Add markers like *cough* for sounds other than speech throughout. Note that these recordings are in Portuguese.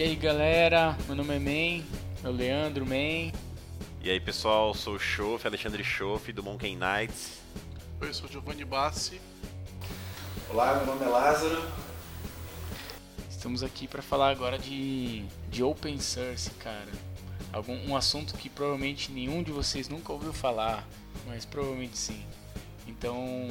E aí galera, meu nome é Man, é o Leandro Man. E aí pessoal, sou o Schoff, Alexandre Schoff do Monkey Knights. Oi, eu sou o Giovanni Bassi. Olá, meu nome é Lázaro. Estamos aqui para falar agora de, de Open Source, cara. Algum, um assunto que provavelmente nenhum de vocês nunca ouviu falar, mas provavelmente sim. Então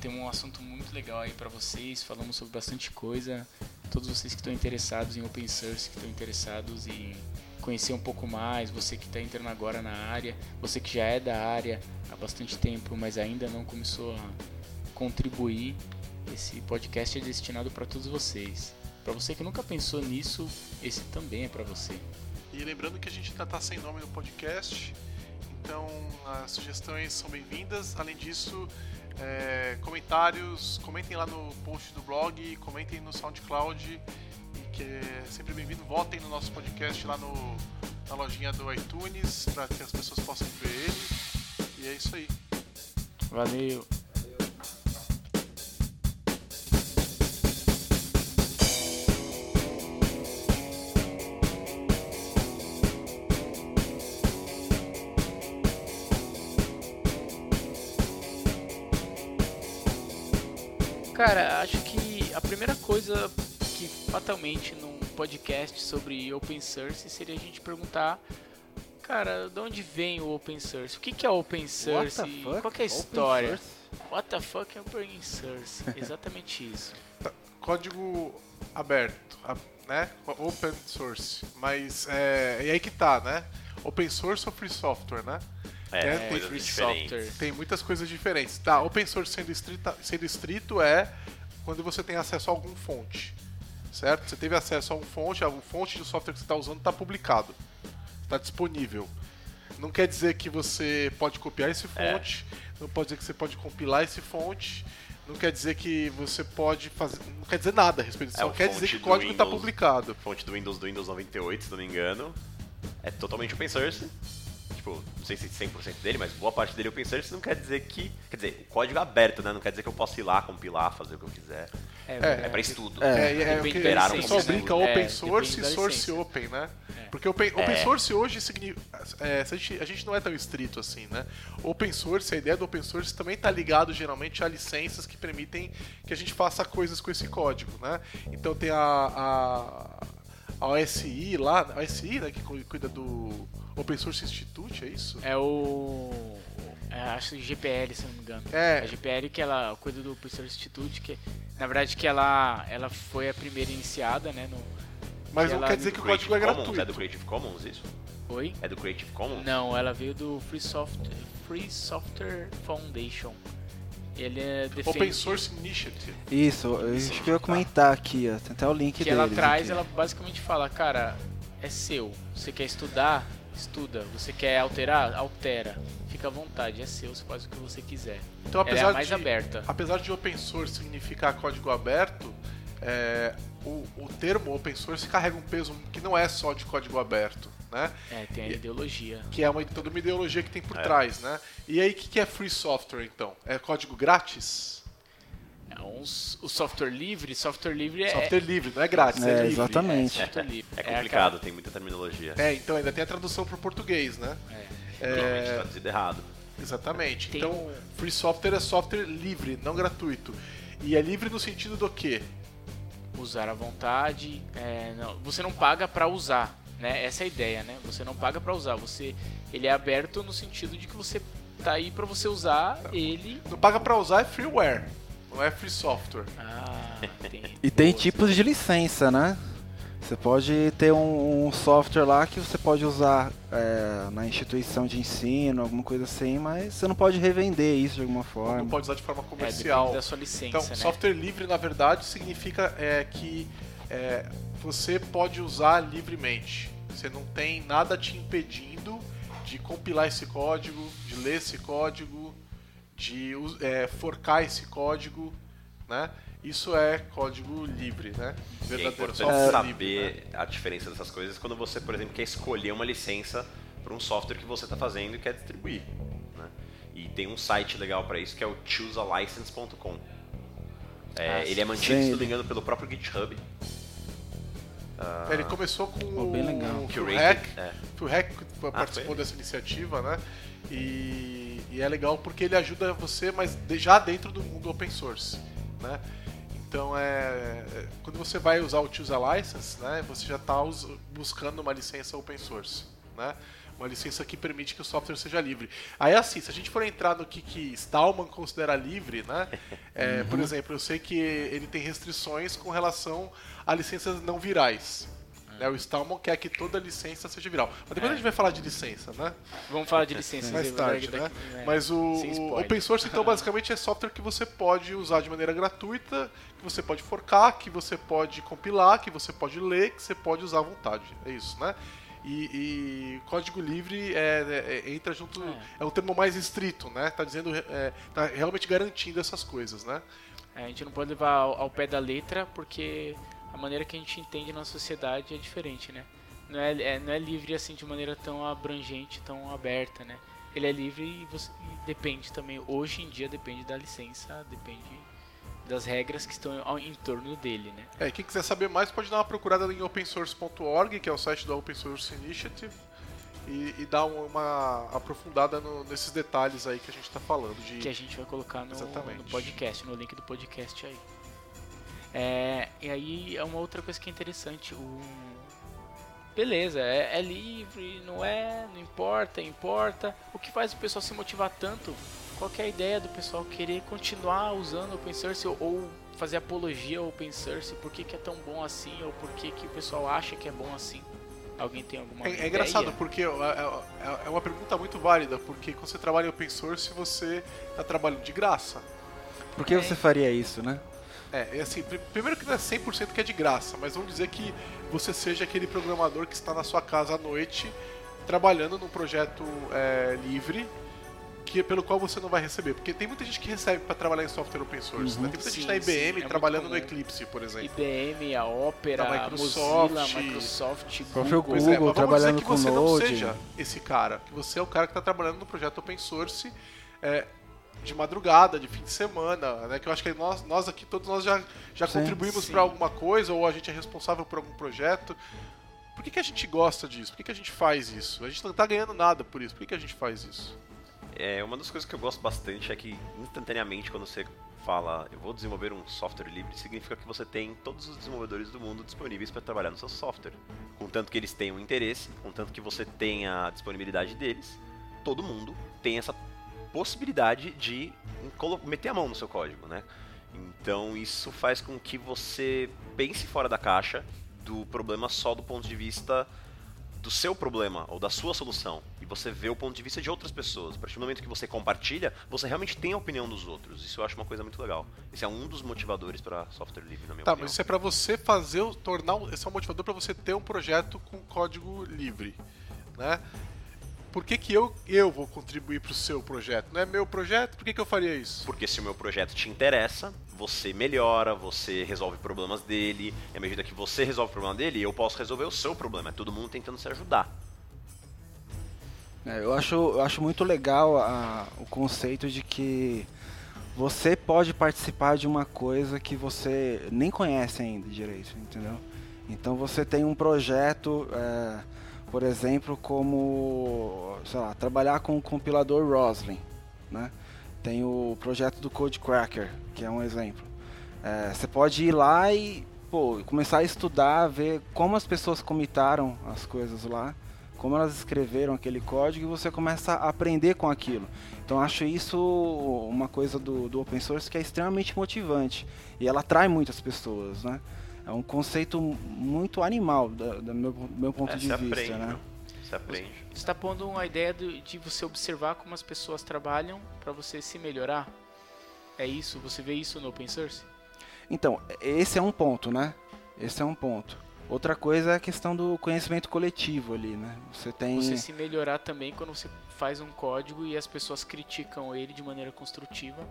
tem um assunto muito legal aí para vocês, falamos sobre bastante coisa. Todos vocês que estão interessados em Open Source, que estão interessados em conhecer um pouco mais, você que está entrando agora na área, você que já é da área há bastante tempo, mas ainda não começou a contribuir, esse podcast é destinado para todos vocês. Para você que nunca pensou nisso, esse também é para você. E lembrando que a gente ainda está sem nome no podcast, então as sugestões são bem-vindas. Além disso, é, comentários, comentem lá no post do blog, comentem no SoundCloud que é sempre bem-vindo. Votem no nosso podcast lá no, na lojinha do iTunes para que as pessoas possam ver ele. E é isso aí. Valeu! Cara, acho que a primeira coisa que fatalmente num podcast sobre open source seria a gente perguntar, cara, de onde vem o open source? O que, que é open source? Qual é a história? What the fuck é open source? *laughs* Exatamente isso. Tá, código aberto, né? Open source. Mas é, e aí que tá, né? Open source ou free software, né? É, é tem, free software. tem muitas coisas diferentes. Tá, open source sendo estrito, sendo estrito é quando você tem acesso a algum fonte certo? Você teve acesso a um fonte, a fonte do software que você está usando está publicado, está disponível. Não quer dizer que você pode copiar esse é. fonte, é. não pode dizer que você pode compilar esse fonte, não quer dizer que você pode fazer. Não quer dizer nada a respeito disso. É, quer dizer que o código está publicado. Fonte do Windows do Windows 98, se não me engano. É totalmente open source tipo, não sei se 100% dele, mas boa parte dele é open source, não quer dizer que. Quer dizer, o código é aberto, né? Não quer dizer que eu posso ir lá, compilar, fazer o que eu quiser. É, é, é pra estudo. É, é, é que o pessoal brinca open source e source open, né? Porque open, open source hoje significa. É, a, gente, a gente não é tão estrito assim, né? Open source, a ideia do open source também está ligado geralmente a licenças que permitem que a gente faça coisas com esse código, né? Então tem a, a, a OSI lá, a OSI, né, que cuida do Open Source Institute, é isso? É o. É, acho que GPL, se não me engano. É. A GPL que ela cuida do Open Source Institute, que na verdade que ela, ela foi a primeira iniciada, né? No, Mas não quer dizer que o código é gratuito. É do Creative Commons isso? Oi? É do Creative Commons? Não, ela veio do Free Software, Free Software Foundation. Ele é defende... Open Source Initiative. Isso, isso que eu ia comentar aqui, ó. Tem até o link que deles ela traz, aqui. ela basicamente fala, cara, é seu. Você quer estudar? estuda. Você quer alterar? Altera. Fica à vontade, é seu, você faz o que você quiser. Então, apesar Ela é mais de, aberta. Apesar de open source significar código aberto, é, o, o termo open source carrega um peso que não é só de código aberto. Né? É, tem a e, ideologia. Que é uma, toda uma ideologia que tem por é. trás, né? E aí, o que, que é free software, então? É código grátis? É um, o software livre, software livre é. Software livre, não é grátis, é, é livre. Exatamente. É, é, é complicado, tem muita terminologia. É, então ainda tem a tradução para o português, né? É. é... traduzido errado. Exatamente. Tem então, free software é software livre, não gratuito. E é livre no sentido do quê? Usar à vontade. É, não, você não paga para usar, né? Essa é a ideia, né? Você não paga para usar. Você, ele é aberto no sentido de que você tá aí para você usar ele. Não paga para usar é freeware. Não é free software. Ah, e tem tipos de licença, né? Você pode ter um, um software lá que você pode usar é, na instituição de ensino, alguma coisa assim, mas você não pode revender isso de alguma forma. Não pode usar de forma comercial. É, da sua licença, então, né? software livre, na verdade, significa é, que é, você pode usar livremente. Você não tem nada te impedindo de compilar esse código, de ler esse código, de é, forcar esse código, né? Isso é código livre, né? Verdadeiro é importante saber livre, né? a diferença dessas coisas quando você, por exemplo, quer escolher uma licença para um software que você está fazendo e quer distribuir. Né? E tem um site legal para isso que é o choosealicense.com. É, ah, ele é mantido, sim. se não me engano, pelo próprio GitHub. Ah, Ele começou com Oh, bem legal. o Hack, é. Phil Hack participou foi? dessa iniciativa, né? E, e é legal porque ele ajuda você, mas já dentro do mundo open source, né? Então é é- quando você vai usar o Choose a License, né? Você já está buscando uma licença open source, né? Uma licença que permite que o software seja livre. Aí assim, se a gente for entrar no que, que Stallman considera livre, né? *laughs* É, Por exemplo, eu sei que ele tem restrições com relação a licenças não virais. né? O Stallman quer que toda licença seja viral. Mas depois É. a gente vai falar de licença, né? Vamos falar de licença. Mais tarde, né? Mas o, o open source, então, basicamente é software que você pode usar de maneira gratuita, que você pode forcar, que você pode compilar, que você pode ler, que você pode usar à vontade. É isso, né? E, e código livre é, é- entra junto. É. É. um termo mais estrito, né? Tá dizendo. É, tá realmente garantindo essas coisas, né? É, a gente não pode levar ao, ao pé da letra porque a maneira que a gente entende na sociedade é diferente, né? Não é, é- não é livre assim de maneira tão abrangente, tão aberta, né? Ele é livre e, você, e depende também, hoje em dia depende da licença, depende das regras que estão ao, em torno dele, né? É, quem quiser saber mais pode dar uma procurada em opensource.org, que é o site da Open Source Initiative, e, e dar uma aprofundada no- nesses detalhes aí que a gente está falando. De... que a gente vai colocar no, no podcast, no link do podcast aí. É, e aí é uma outra coisa que é interessante. O... Beleza, é, é livre, não é, não importa, importa. O que faz o pessoal se motivar tanto? Qual que é a ideia do pessoal querer continuar usando open source ou, fazer apologia ao open source? Por que, que é tão bom assim? Ou por que, que o pessoal acha que é bom assim? Alguém tem alguma É, ideia? é engraçado porque é, é- é uma pergunta muito válida, porque quando você trabalha em open source você está trabalhando de graça. Por que É. você faria isso, né? É, é assim, pri- primeiro que não é 100% que é de graça, mas vamos dizer que você seja aquele programador que está na sua casa à noite trabalhando num projeto é, livre que, pelo qual você não vai receber. Porque tem muita gente que recebe para trabalhar em software open source. Uhum. Né? Tem muita gente Sim, na sim, IBM é muito trabalhando no. Eclipse, por exemplo. IBM, a Opera, a Microsoft. Mozilla, a Microsoft, Google. Pois é, Google mas vamos dizer trabalhando que você não Node. seja esse cara, que você é o cara que está trabalhando no projeto open source é, de madrugada, de fim de semana, né? Que eu acho que nós, nós aqui, todos nós já, já Sim, contribuímos sim. para alguma coisa, ou a gente é responsável por algum projeto. Por que, que a gente gosta disso? Por que, que a gente faz isso? A gente não está ganhando nada por isso. Por que, que a gente faz isso? É, uma das coisas que eu gosto bastante é que instantaneamente quando você fala eu vou desenvolver um software livre, significa que você tem todos os desenvolvedores do mundo disponíveis para trabalhar no seu software. Contanto que eles tenham interesse, contanto que você tenha a disponibilidade deles, todo mundo tem essa possibilidade de meter a mão no seu código, né? Então isso faz com que você pense fora da caixa do problema só do ponto de vista do seu problema ou da sua solução e você vê o ponto de vista de outras pessoas. A partir do momento que você compartilha, você realmente tem a opinião dos outros. Isso eu acho uma coisa muito legal. Esse é um dos motivadores para software livre, na minha Tá, opinião. mas isso é para você fazer, tornar, um- esse é um motivador para você ter um projeto com código livre, né? Por que, que eu, eu vou contribuir para o seu projeto? Não é meu projeto? Por que, que eu faria isso? Porque se o meu projeto te interessa, você melhora, você resolve problemas dele, e à medida que você resolve o problema dele, eu posso resolver o seu problema. É todo mundo tentando se ajudar. É, eu, acho, eu acho muito legal a- o conceito de que você pode participar de uma coisa que você nem conhece ainda direito, entendeu? Então você tem um projeto, é, por exemplo, como, sei lá, trabalhar com o compilador Roslyn, né? Tem o projeto do Code Cracker, que é um exemplo. É, você pode ir lá e pô, começar a estudar, ver como as pessoas comitaram as coisas lá, como elas escreveram aquele código e você começa a aprender com aquilo. Então acho isso uma coisa do, do open source que é extremamente motivante e ela atrai muitas pessoas, né? É um conceito muito animal do, do meu, meu ponto É, de vista, aprende, né? Você aprende. Você está pondo uma ideia do- de você observar como as pessoas trabalham para você se melhorar? É isso? Você vê isso no open source? Então, esse é um ponto, né? Esse é um ponto. Outra coisa é a questão do conhecimento coletivo ali, né? Você tem. Você se melhorar também quando você faz um código e as pessoas criticam ele de maneira construtiva.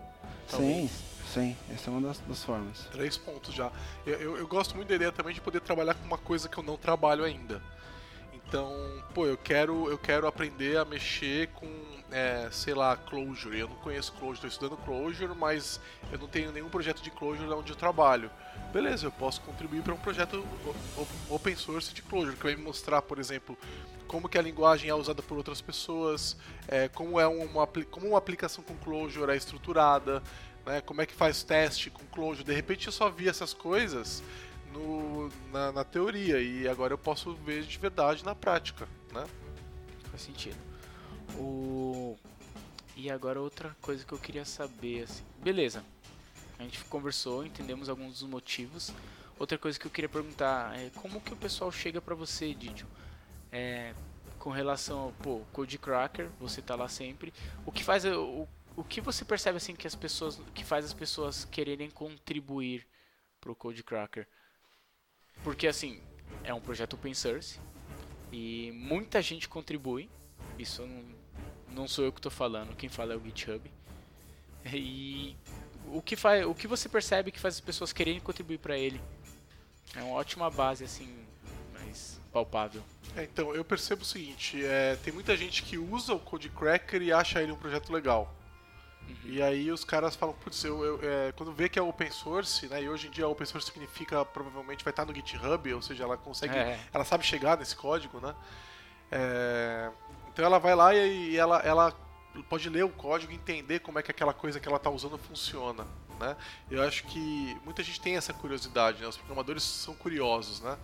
Sim, talvez. sim. Essa é uma das, das formas. Três pontos já. Eu, eu, eu gosto muito da ideia também de poder trabalhar com uma coisa que eu não trabalho ainda. Então, pô, eu quero, eu quero aprender a mexer com, é, sei lá, Clojure. Eu não conheço Clojure, estou estudando Clojure, mas eu não tenho nenhum projeto de Clojure onde eu trabalho. Beleza, eu posso contribuir para um projeto open source de Clojure, que vai me mostrar, por exemplo, como que a linguagem é usada por outras pessoas, é, como é uma, como uma aplicação com Clojure é estruturada, né, como é que faz teste com Clojure. De repente eu só vi essas coisas no, na, na, teoria e agora eu posso ver de verdade na prática, né? Faz sentido. O... E agora outra coisa que eu queria saber, assim, beleza, a gente conversou, entendemos alguns dos motivos. Outra coisa que eu queria perguntar é como que o pessoal chega para você, Didio? É, com relação ao pô, Code Cracker, você tá lá sempre. O que faz o, o que você percebe assim que as pessoas que faz as pessoas quererem contribuir pro Code Cracker? Porque assim, é um projeto open source e muita gente contribui. Isso não, não sou eu que estou falando, quem fala é o GitHub. E o que faz, o que você percebe que faz as pessoas quererem contribuir para ele? É uma ótima base assim, mais palpável. É, então, eu percebo o seguinte, é, tem muita gente que usa o Code Cracker e acha ele um projeto legal. Uhum. E aí os caras falam, putz, eu, eu é, quando vê que é open source, né? E hoje em dia open source significa provavelmente vai estar no GitHub, ou seja, ela consegue, é. ela sabe chegar nesse código, né? É, então ela vai lá e, e ela, ela pode ler o código e entender como é que aquela coisa que ela está usando funciona, né? Eu acho que muita gente tem essa curiosidade, né? Os programadores são curiosos, né?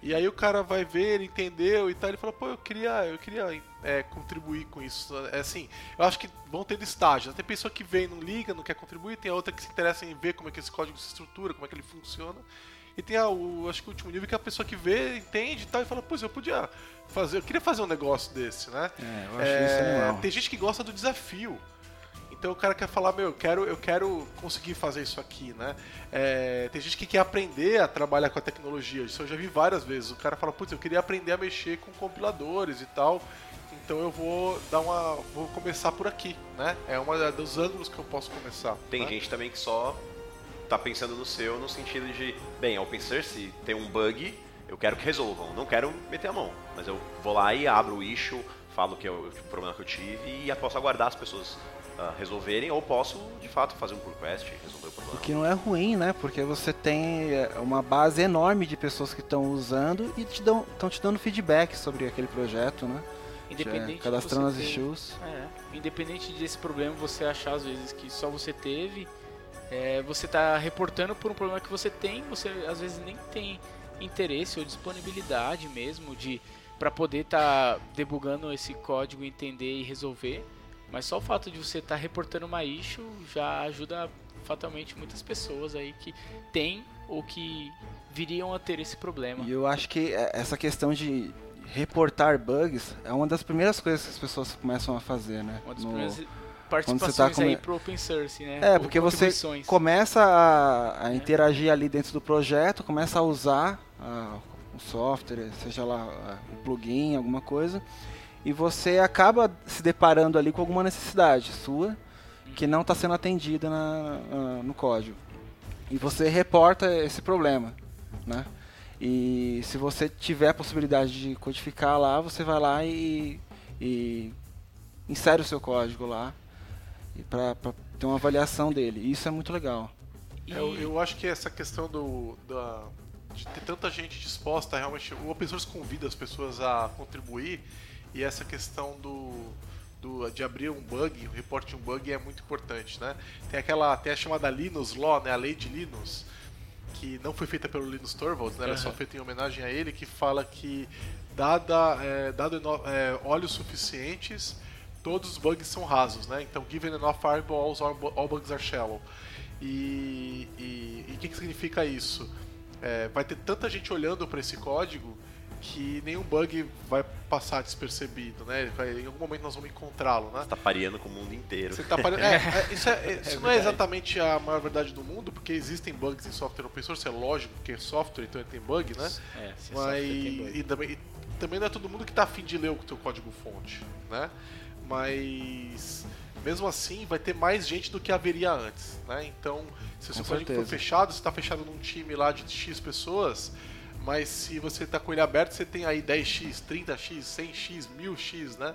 E aí o cara vai ver, ele entendeu e tal, ele fala, pô, eu queria, eu queria é, contribuir com isso. É assim, eu acho que vão ter estágios. Tem pessoa que vem, não liga, não quer contribuir, tem a outra que se interessa em ver como é que esse código se estrutura, como é que ele funciona. E tem a, o, acho que o último nível que é a pessoa que vê, entende e tal, e fala, pô, eu podia fazer, eu queria fazer um negócio desse, né? É, eu acho é, isso animal. Tem gente que gosta do desafio. Então o cara quer falar, meu, eu quero, eu quero conseguir fazer isso aqui, né? É, tem gente que quer aprender a trabalhar com a tecnologia. Isso eu já vi várias vezes. O cara fala, putz, eu queria aprender a mexer com compiladores e tal. Então eu vou dar uma. vou começar por aqui, né? É uma dos ângulos que eu posso começar. Tem né? gente também que só tá pensando no seu no sentido de, bem, open source tem um bug, eu quero que resolvam, não quero meter a mão, mas eu vou lá e abro o issue, falo que é o problema que eu tive e posso aguardar as pessoas uh, resolverem, ou posso, de fato, fazer um pull request e resolver o problema. O que não é ruim, né? Porque você tem é, uma base enorme de pessoas que estão usando e estão te, te dando feedback sobre aquele projeto, né? Independente cadastrando as issues. É, independente desse problema você achar às vezes que só você teve, é, você está reportando por um problema que você tem, você às vezes nem tem interesse ou disponibilidade mesmo de para poder estar tá debugando esse código, entender e resolver. Mas só o fato de você estar tá reportando uma issue já ajuda fatalmente muitas pessoas aí que têm ou que viriam a ter esse problema. E eu acho que é, essa questão de reportar bugs é uma das primeiras coisas que as pessoas começam a fazer, né? Uma das no... primeiras participações tá come... aí pro open source, né? É, porque você começa a, a é. interagir ali dentro do projeto, começa a usar o software, seja lá o plugin, alguma coisa, e você acaba se deparando ali com alguma necessidade sua que não está sendo atendida na, na, no código. E você reporta esse problema, né? E se você tiver a possibilidade de codificar lá, você vai lá e, e insere o seu código lá para ter uma avaliação dele. E isso é muito legal. Eu, eu, acho que essa questão do, da, de ter tanta gente disposta, realmente, o open source convida as pessoas a contribuir e essa questão do, do, de abrir um bug, o report de um bug é muito importante, né? Tem aquela, tem a chamada Linux Law, né? A lei de Linux, que não foi feita pelo Linus Torvalds, né? Ela uhum. é só feita em homenagem a ele, que fala que dada, é, dado é, olhos suficientes, todos os bugs são rasos, né? Então, given enough fireballs, all, all bugs are shallow. E o que, que significa isso? É, vai ter tanta gente olhando para esse código que nenhum bug vai passar despercebido, né? Vai, em algum momento nós vamos encontrá-lo, né? Você tá pareando com o mundo inteiro. Você tá pare... é, *laughs* é, isso, é, é isso não é exatamente a maior verdade do mundo, porque existem bugs em software open source, é lógico, porque é software, então tem bug, né? É, se Mas tem bug. E, também, e também não é todo mundo que tá afim de ler o teu código fonte, né? Mas mesmo assim vai ter mais gente do que haveria antes, né? Então, se o seu código for fechado, se está fechado num time lá de X pessoas, Mas se você tá com ele aberto, você tem aí 10x, 30x, 100x, 1000x, né?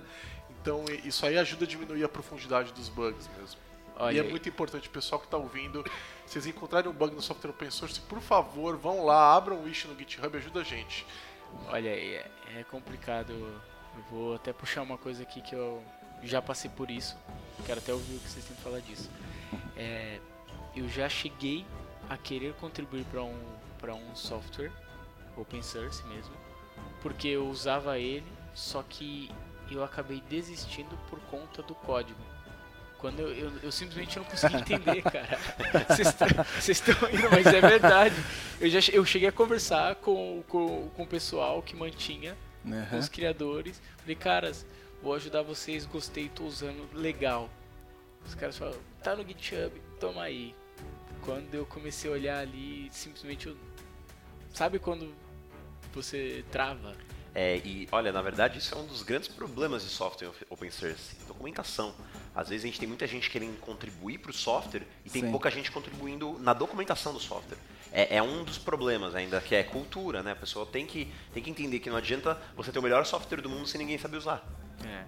Então isso aí ajuda a diminuir a profundidade dos bugs mesmo. Olha, e é muito importante, o pessoal que está ouvindo, se vocês encontrarem um bug no software open source, por favor, vão lá, abram um issue no GitHub e ajuda a gente. Olha, é, é complicado. Eu vou até puxar uma coisa aqui que eu já passei por isso. Quero até ouvir o que vocês têm que falar disso. É, eu já cheguei a querer contribuir para um, para um software open source mesmo, porque eu usava ele, só que eu acabei desistindo por conta do código. Quando eu, eu, eu simplesmente não consegui entender, *laughs* cara. Vocês tão- Vocês estão indo, mas é verdade. Eu já eu cheguei a conversar com, com, com o pessoal que mantinha com os criadores. Falei, caras, vou ajudar vocês, gostei, tô usando, legal. Os caras falaram, tá no GitHub, toma aí. Quando eu comecei a olhar ali, simplesmente eu... Sabe quando você trava? É, e olha, na verdade isso é um dos grandes problemas de software open source, documentação. Às vezes a gente tem muita gente querendo contribuir para o software e tem Sim. pouca gente contribuindo na documentação do software. É, é um dos problemas ainda, que é cultura, né? A pessoa tem que, tem que entender que não adianta você ter o melhor software do mundo sem ninguém saber usar. É.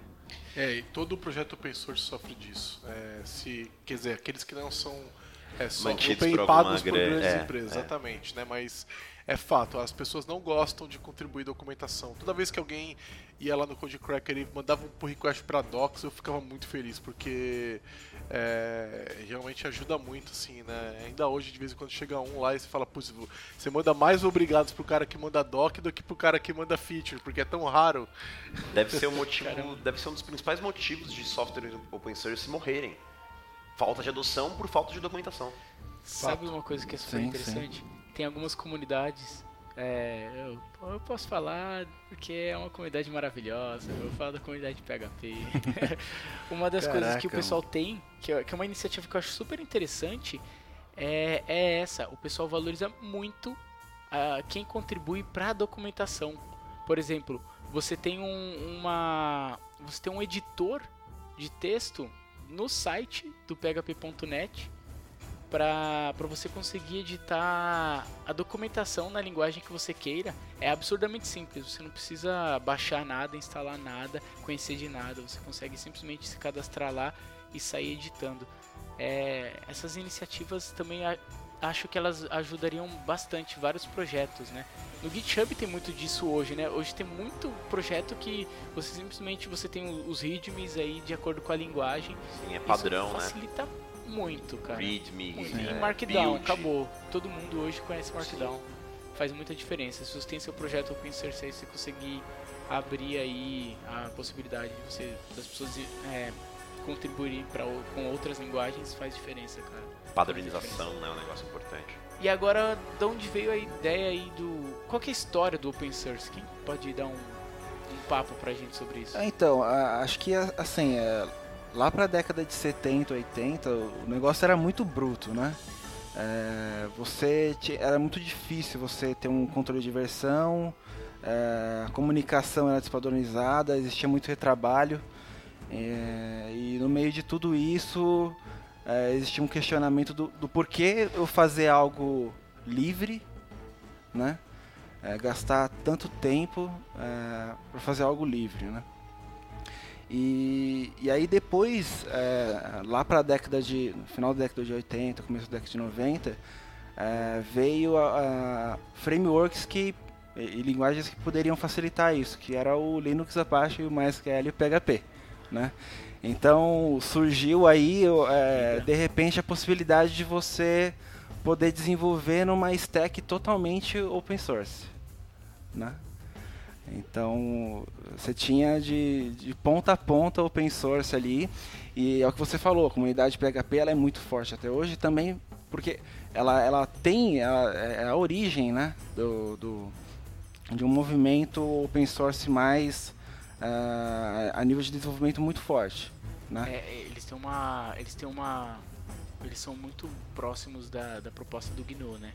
É, e todo o projeto open source sofre disso. É, se, quer dizer, aqueles que não são é, só Mantidos alguma pagos por gra- grandes é, empresas, é. exatamente, né? Mas é fato, as pessoas não gostam de contribuir documentação. Toda vez que alguém ia lá no Codecracker e mandava um pull request para docs, eu ficava muito feliz, porque é, realmente ajuda muito, assim, né? Ainda hoje, de vez em quando, chega um lá e você fala, putz, você manda mais obrigados pro cara que manda doc do que pro cara que manda feature, porque é tão raro. Deve ser um *laughs* motivo, Caramba. deve ser um dos principais motivos de software open source morrerem. Falta de adoção por falta de documentação. Sabe uma coisa que é super Sim, interessante? Tem algumas comunidades. é, eu, eu posso falar porque é uma comunidade maravilhosa. Eu falo da comunidade PHP. *laughs* uma das coisas que o Caraca, pessoal tem, que é, que é uma iniciativa que eu acho super interessante, é, é essa. O pessoal valoriza muito ah, quem contribui para a documentação. Por exemplo, você tem um, uma, você tem um editor de texto no site do php.net para você conseguir editar a documentação na linguagem que você queira. É absurdamente simples, você não precisa baixar nada, instalar nada, conhecer de nada, você consegue simplesmente se cadastrar lá e sair editando. É, essas iniciativas também acho que elas ajudariam bastante vários projetos, né? No GitHub tem muito disso hoje, né? Hoje tem muito projeto que você simplesmente você tem os readmes aí de acordo com a linguagem. Sim, é Isso padrão, né? Muito, cara. Readme, Muito. é, E Markdown, build. acabou. Todo mundo hoje conhece Markdown. Faz muita diferença. Se você tem seu projeto open source aí, você conseguir abrir aí a possibilidade de você, das pessoas é, pra, o- com outras linguagens, faz diferença, cara. Padronização, né? É um negócio importante. E agora, de onde veio a ideia aí do. Qual que é a história do open source? Quem pode dar um, um papo pra gente sobre isso? É, Então, acho que a- assim, é, lá pra década de 70, 80, o negócio era muito bruto, né? É, você era muito difícil você ter um controle de versão, é, a comunicação era despadronizada, existia muito retrabalho. é, e no meio de tudo isso é, existia um questionamento do, do porquê eu fazer algo livre, né? É, gastar tanto tempo para fazer algo livre, né? E, e aí depois, é, lá para a década de, final da década de 80, começo da década de 90, é, veio a, a frameworks que e, e linguagens que poderiam facilitar isso, que era o Linux, Apache, o MySQL e o PHP, né? Então surgiu aí, é, de repente, a possibilidade de você poder desenvolver numa stack totalmente open source, né? Então, você tinha de, de ponta a ponta open source ali, e é o que você falou, a comunidade PHP ela é muito forte até hoje também, porque ela, ela tem a, é a origem né, do, do, de um movimento open source mais ah, a nível de desenvolvimento muito forte. Né? É, eles têm uma. Eles têm uma. Eles são muito próximos da, da proposta do GNU, né?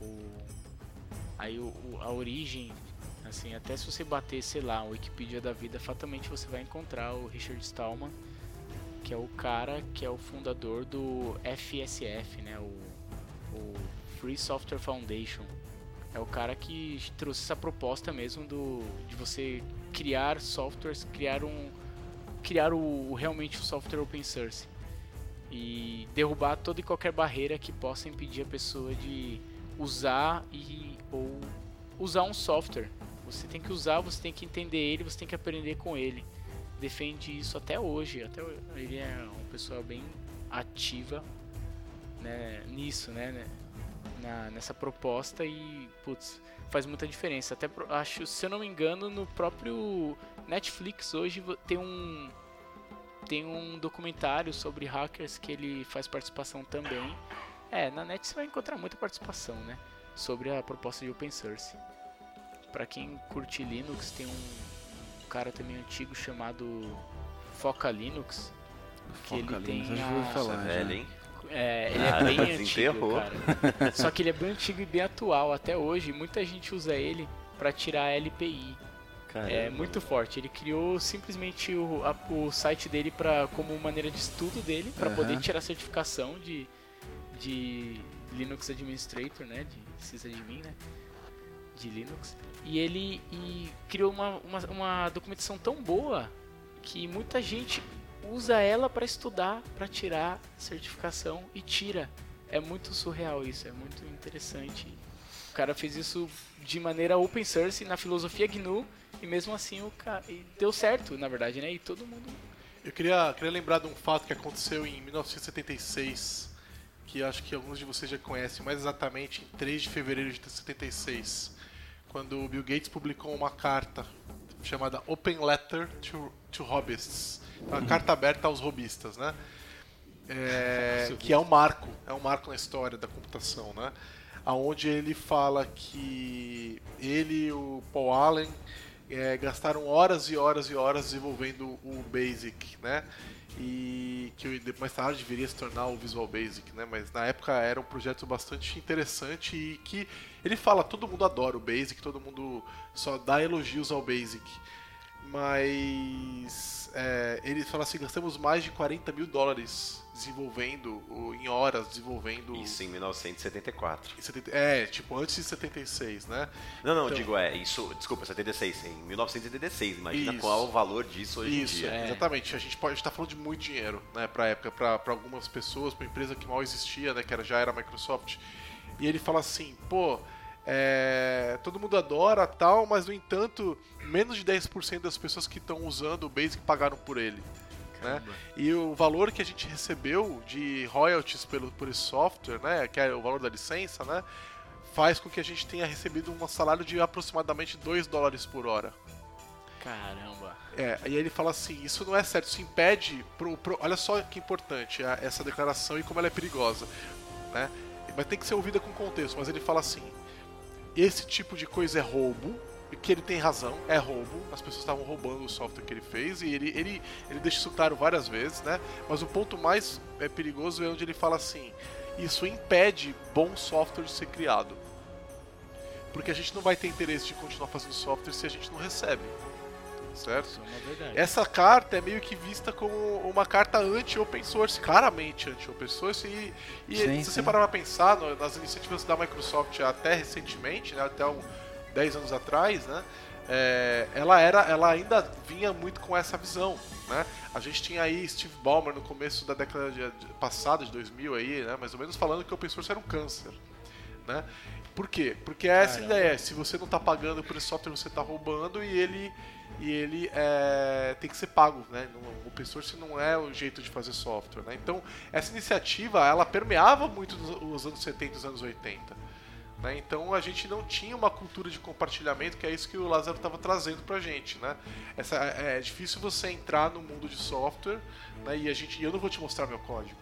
O, aí o- a origem, assim, até se você bater, sei lá, o Wikipedia da vida, fatalmente você vai encontrar o Richard Stallman, que é o cara que é o fundador do FSF, né? O, o Free Software Foundation. É o cara que trouxe essa proposta mesmo do de você criar softwares, criar um criar o realmente o software open source e derrubar toda e qualquer barreira que possa impedir a pessoa de usar e ou usar um software. Você tem que usar, você tem que entender ele, você tem que aprender com ele. Defende isso até hoje, até ele é uma pessoa bem ativa né, nisso, né, né na, nessa proposta e putz, faz muita diferença. Até pro, acho, se eu não me engano, no próprio Netflix hoje tem um tem um documentário sobre hackers que ele faz participação também. É, na net você vai encontrar muita participação, né, sobre a proposta de open source. Para quem curte Linux, tem um cara também antigo chamado Foca Linux, que Foca ele Linux, tem que a- falar. Velho, hein? é, ele Ah, é bem *laughs* antigo, cara. Só que ele é bem antigo e bem atual até hoje. Muita gente usa ele para tirar a LPI. Caramba. É muito forte. Ele criou simplesmente o, a- o site dele para como maneira de estudo dele para Aham. poder tirar a certificação de, de Linux Administrator, né, de sysadmin, né, de Linux. E ele e criou uma, uma, uma documentação tão boa que muita gente usa ela para estudar, para tirar certificação e tira. É muito surreal isso, é muito interessante. O cara fez isso de maneira open source na filosofia GNU e mesmo assim o cara deu certo, na verdade, né? E todo mundo Eu queria, queria lembrar de um fato que aconteceu em 1976, que acho que alguns de vocês já conhecem, mais exatamente em 3 de fevereiro de 76, quando o Bill Gates publicou uma carta chamada Open Letter to, to Hobbyists, uma carta aberta aos robistas, né? É, que é um marco, é um marco na história da computação, né? Aonde ele fala que ele e o Paul Allen é, gastaram horas e horas e horas desenvolvendo o Basic, né? E que mais tarde viria a se tornar o Visual Basic, né? Mas na época era um projeto bastante interessante e que ele fala todo mundo adora o Basic, todo mundo só dá elogios ao Basic, mas é, ele fala assim, gastamos mais de 40 mil dólares desenvolvendo, em horas desenvolvendo Isso em 1974. em 70 É, tipo, antes de 76, né? Não, não, Então- digo, é, isso, desculpa, 76, em 1976. Imagina Isso. qual é o valor disso hoje Isso, em dia. é. exatamente. A gente pode estar falando de muito dinheiro, né, pra época, pra, pra algumas pessoas, pra empresa que mal existia, né, que era, já era a Microsoft. E ele fala assim, pô, é, todo mundo adora tal, mas no entanto, menos de 10% das pessoas que estão usando o Basic pagaram por ele. Né? E o valor que a gente recebeu de royalties pelo, por esse software, né, que é o valor da licença, né, faz com que a gente tenha recebido um salário de aproximadamente 2 dólares por hora. Caramba. É, e ele fala assim, isso não é certo, isso impede pro, pro- olha só que importante a- essa declaração e como ela é perigosa, né? Mas tem que ser ouvida com contexto, mas ele fala assim, esse tipo de coisa é roubo, que ele tem razão, é roubo, as pessoas estavam roubando o software que ele fez e ele, ele, ele deixa isso claro várias vezes, né? Mas o ponto mais é, perigoso é onde ele fala assim, isso impede bom software de ser criado. Porque a gente não vai ter interesse de continuar fazendo software se a gente não recebe. Certo? Isso é uma verdade. Essa carta é meio que vista como uma carta anti-open source, claramente anti-open source. E, e Sim, se sim. você parar pra pensar no- nas iniciativas da Microsoft até recentemente, né, até um, 10 anos atrás, né, é, ela, era, ela ainda vinha muito com essa visão. Né? A gente tinha aí Steve Ballmer no começo da década de- de- passada, de 2000, aí, né, mais ou menos, falando que o open source era um câncer. Né? Por quê? Porque essa Caramba. ideia é, se você não está pagando por esse software, você está roubando e ele, e ele é, tem que ser pago. Né? O open source não é o jeito de fazer software. Né? Então, essa iniciativa ela permeava muito os anos 70 e os anos 80. né? Então, a gente não tinha uma cultura de compartilhamento, que é isso que o Lázaro estava trazendo pra gente. Né? Essa, é, é difícil você entrar no mundo de software né? e, a gente, eu não vou te mostrar meu código.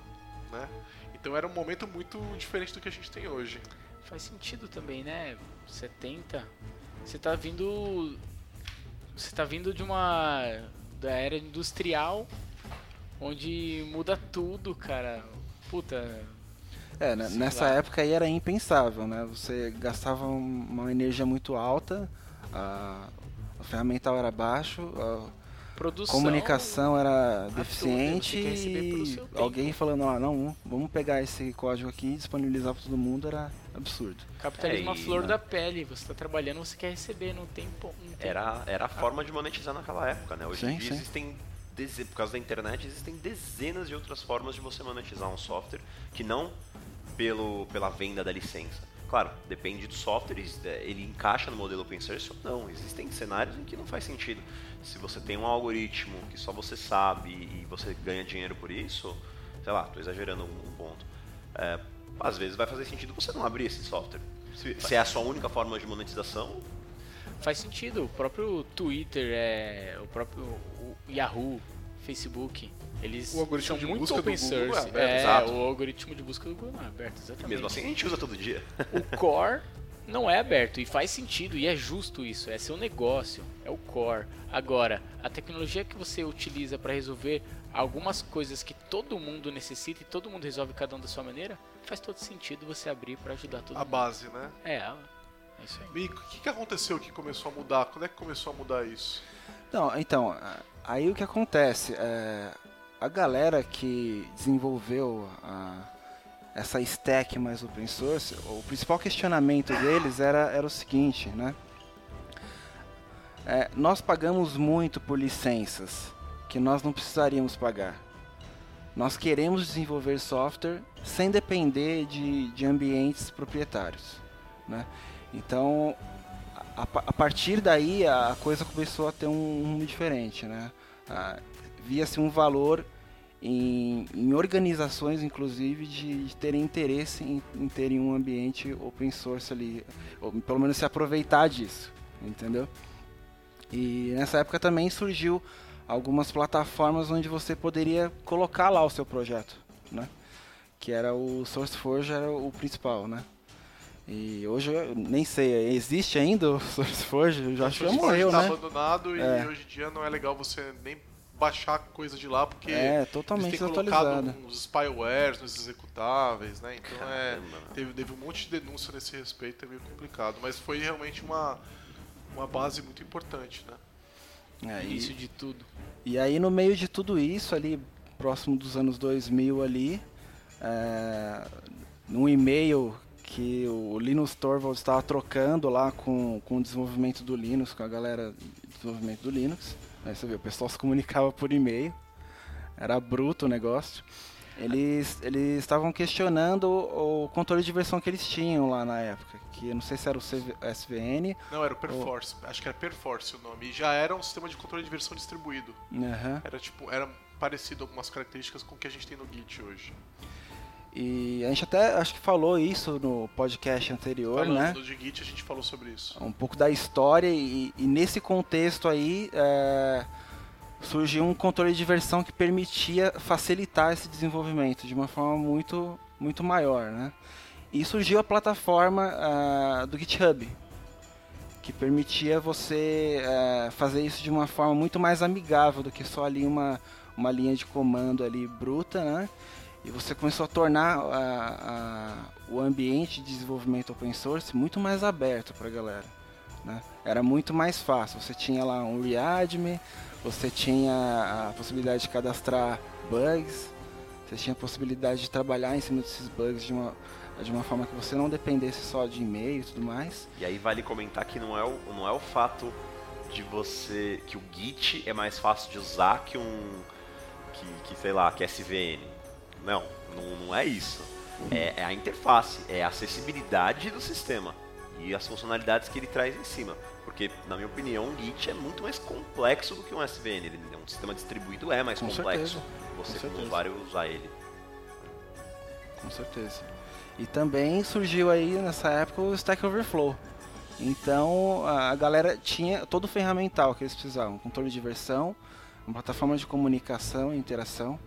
Né? Então, era um momento muito diferente do que a gente tem hoje. Faz sentido também, né? 70. Você tá vindo. Você tá vindo de uma. da era industrial, onde muda tudo, cara. Puta. É, né, nessa lá. época aí era impensável, né? Você gastava um- uma energia muito alta, a, o ferramental era baixo, a- Produção, comunicação era deficiente e alguém falando, ah, não, vamos pegar esse código aqui e disponibilizar para todo mundo era absurdo. Capitalismo É, à e- flor da pele. Você tá trabalhando, você quer receber, não tem po- não tem- Era, era a forma de monetizar naquela época, né? Hoje em dia sim. existem, deze- por causa da internet, existem dezenas de outras formas de você monetizar um software que não pelo, pela venda da licença. Claro, depende do software, é, ele encaixa no modelo open source ou não. Existem cenários em que não faz sentido. Se você tem um algoritmo que só você sabe e você ganha dinheiro por isso, sei lá, estou exagerando um, um ponto. É, às vezes vai fazer sentido você não abrir esse software. Se, se é a sua única forma de monetização, Faz sentido. O próprio Twitter, é, o próprio o Yahoo, Facebook, eles O algoritmo são de muito busca do open Google source. é aberto, exato. o algoritmo de busca do Google é aberto, exatamente. mesmo assim a gente usa todo dia. O core não é aberto e faz sentido e é justo isso, é seu negócio, é o core. Agora, a tecnologia que você utiliza para resolver algumas coisas que todo mundo necessita e todo mundo resolve cada um da sua maneira, faz todo sentido você abrir para ajudar todo A mundo. base, né? É, é isso aí. Mico, o que, que aconteceu que começou a mudar? Quando é que começou a mudar isso? Não, então, a- aí o que acontece? É, a galera que desenvolveu a- essa stack mais open source, o principal questionamento deles era, era o seguinte, né? É, nós pagamos muito por licenças que nós não precisaríamos pagar. Nós queremos desenvolver software sem depender de, de ambientes proprietários. Né? Então, a, a partir daí a coisa começou a ter um rumo diferente, né? Ah, Via-se um valor em, em organizações, inclusive, de, de terem interesse em, em terem um ambiente open source ali, ou pelo menos se aproveitar disso, entendeu? E nessa época também surgiu algumas plataformas onde você poderia colocar lá o seu projeto, né? Que era o SourceForge, era o principal, né? E hoje eu nem sei, existe ainda o SourceForge? Eu já acho que já morreu, tá né? abandonado É. e hoje em dia não é legal você nem baixar coisa de lá, porque É, eles totalmente colocado uns spywares nos executáveis, né? Então é, Caramba. teve, teve um monte de denúncia nesse respeito, é meio complicado. Mas foi realmente uma, uma base muito importante, né? É, Início e, de tudo. e aí no meio de tudo isso ali, próximo dos anos 2000 ali, é, num e-mail que o Linus Torvalds estava trocando lá com, com o desenvolvimento do Linux, com a galera de desenvolvimento do Linux. Aí você vê, o pessoal se comunicava por e-mail, era bruto o negócio. Eles eles estavam questionando o, controle de versão que eles tinham lá na época, que eu não sei se era o CV SVN. Não, era o Perforce, acho que era Perforce o nome. E já era um sistema de controle de versão distribuído. Aham. Era tipo, era parecido algumas características com o que a gente tem no Git hoje. E a gente até acho que falou isso no podcast anterior, Falando né? do de Git, a gente falou sobre isso. Um pouco da história e, e nesse contexto aí é, surgiu um controle de versão que permitia facilitar esse desenvolvimento de uma forma muito, muito maior, né? E surgiu a plataforma ah, do GitHub, que permitia você eh, fazer isso de uma forma muito mais amigável do que só ali uma, uma linha de comando ali bruta, né? E você começou a tornar a- a- o ambiente de desenvolvimento open source muito mais aberto para a galera. Né? Era muito mais fácil. Você tinha lá um readme, você tinha a possibilidade de cadastrar bugs, você tinha a possibilidade de trabalhar em cima desses bugs de uma, de uma forma que você não dependesse só de e-mail e tudo mais. E aí vale comentar que não é o, não é o fato de você. que o Git é mais fácil de usar que um. que, que sei lá, que SVN. Não, não, não é isso. É, é a interface, é a acessibilidade do sistema e as funcionalidades que ele traz em cima. Porque, na minha opinião, o Git é muito mais complexo do que um SVN. Ele é um sistema distribuído, é mais Com complexo certeza, você, com como certeza. usuário, usar ele. Com certeza. E também surgiu aí nessa época o Stack Overflow. Então a galera tinha todo o ferramental que eles precisavam: controle de versão, uma plataforma de comunicação e interação,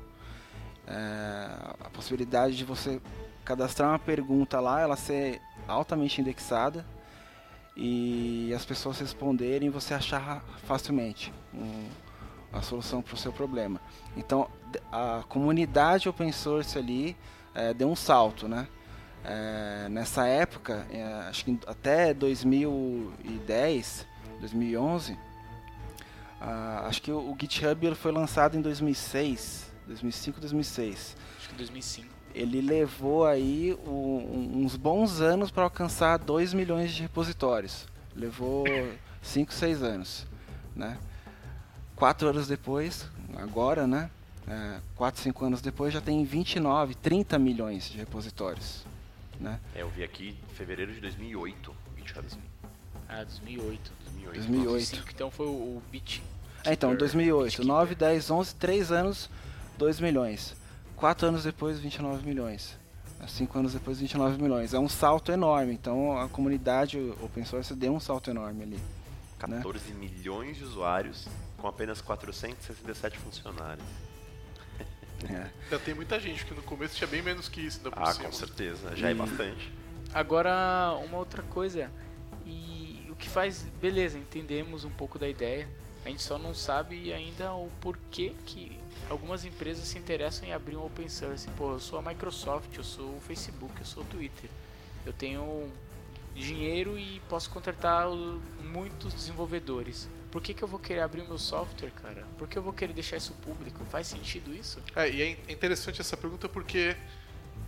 a possibilidade de você cadastrar uma pergunta lá, ela ser altamente indexada e as pessoas responderem você achar facilmente um- a solução para o seu problema. Então a comunidade open source ali é, deu um salto, né? É, nessa época, é, acho que até 2010, 2011, Ah, acho que o, o GitHub foi lançado em 2006, 2005, 2006. Acho que 2005. Ele levou aí o- uns bons anos para alcançar 2 milhões de repositórios. Levou 5, 6 anos, né? Quatro anos depois, agora, né? É, 4, 5 anos depois já tem 29, 30 milhões de repositórios, né? É, eu vi aqui em fevereiro de 2008, GitHub. Ah, 2008. 2008. 2008. 2005, então foi o, o Bit. É, então, Keeper, 2008, Bitkeeper. 9, 10, 11, 3 anos, 2 milhões. 4 anos depois, 29 milhões. 5 anos depois, 29 milhões. É um salto enorme, então a comunidade o open source deu um salto enorme ali. né? 14 milhões de usuários com apenas 467 funcionários. É. Ainda tem muita gente, porque no começo tinha bem menos que isso, ainda por Ah, cima. com certeza. Já é E- bastante. Agora, uma outra coisa. E o que faz. Beleza, entendemos um pouco da ideia. A gente só não sabe ainda o porquê que algumas empresas se interessam em abrir um open source. Pô, eu sou a Microsoft, eu sou o Facebook, eu sou o Twitter. Eu tenho dinheiro e posso contratar muitos desenvolvedores. Por que, que eu vou querer abrir o meu software, cara? Por que eu vou querer deixar isso público? Faz sentido isso? É, e é é interessante essa pergunta porque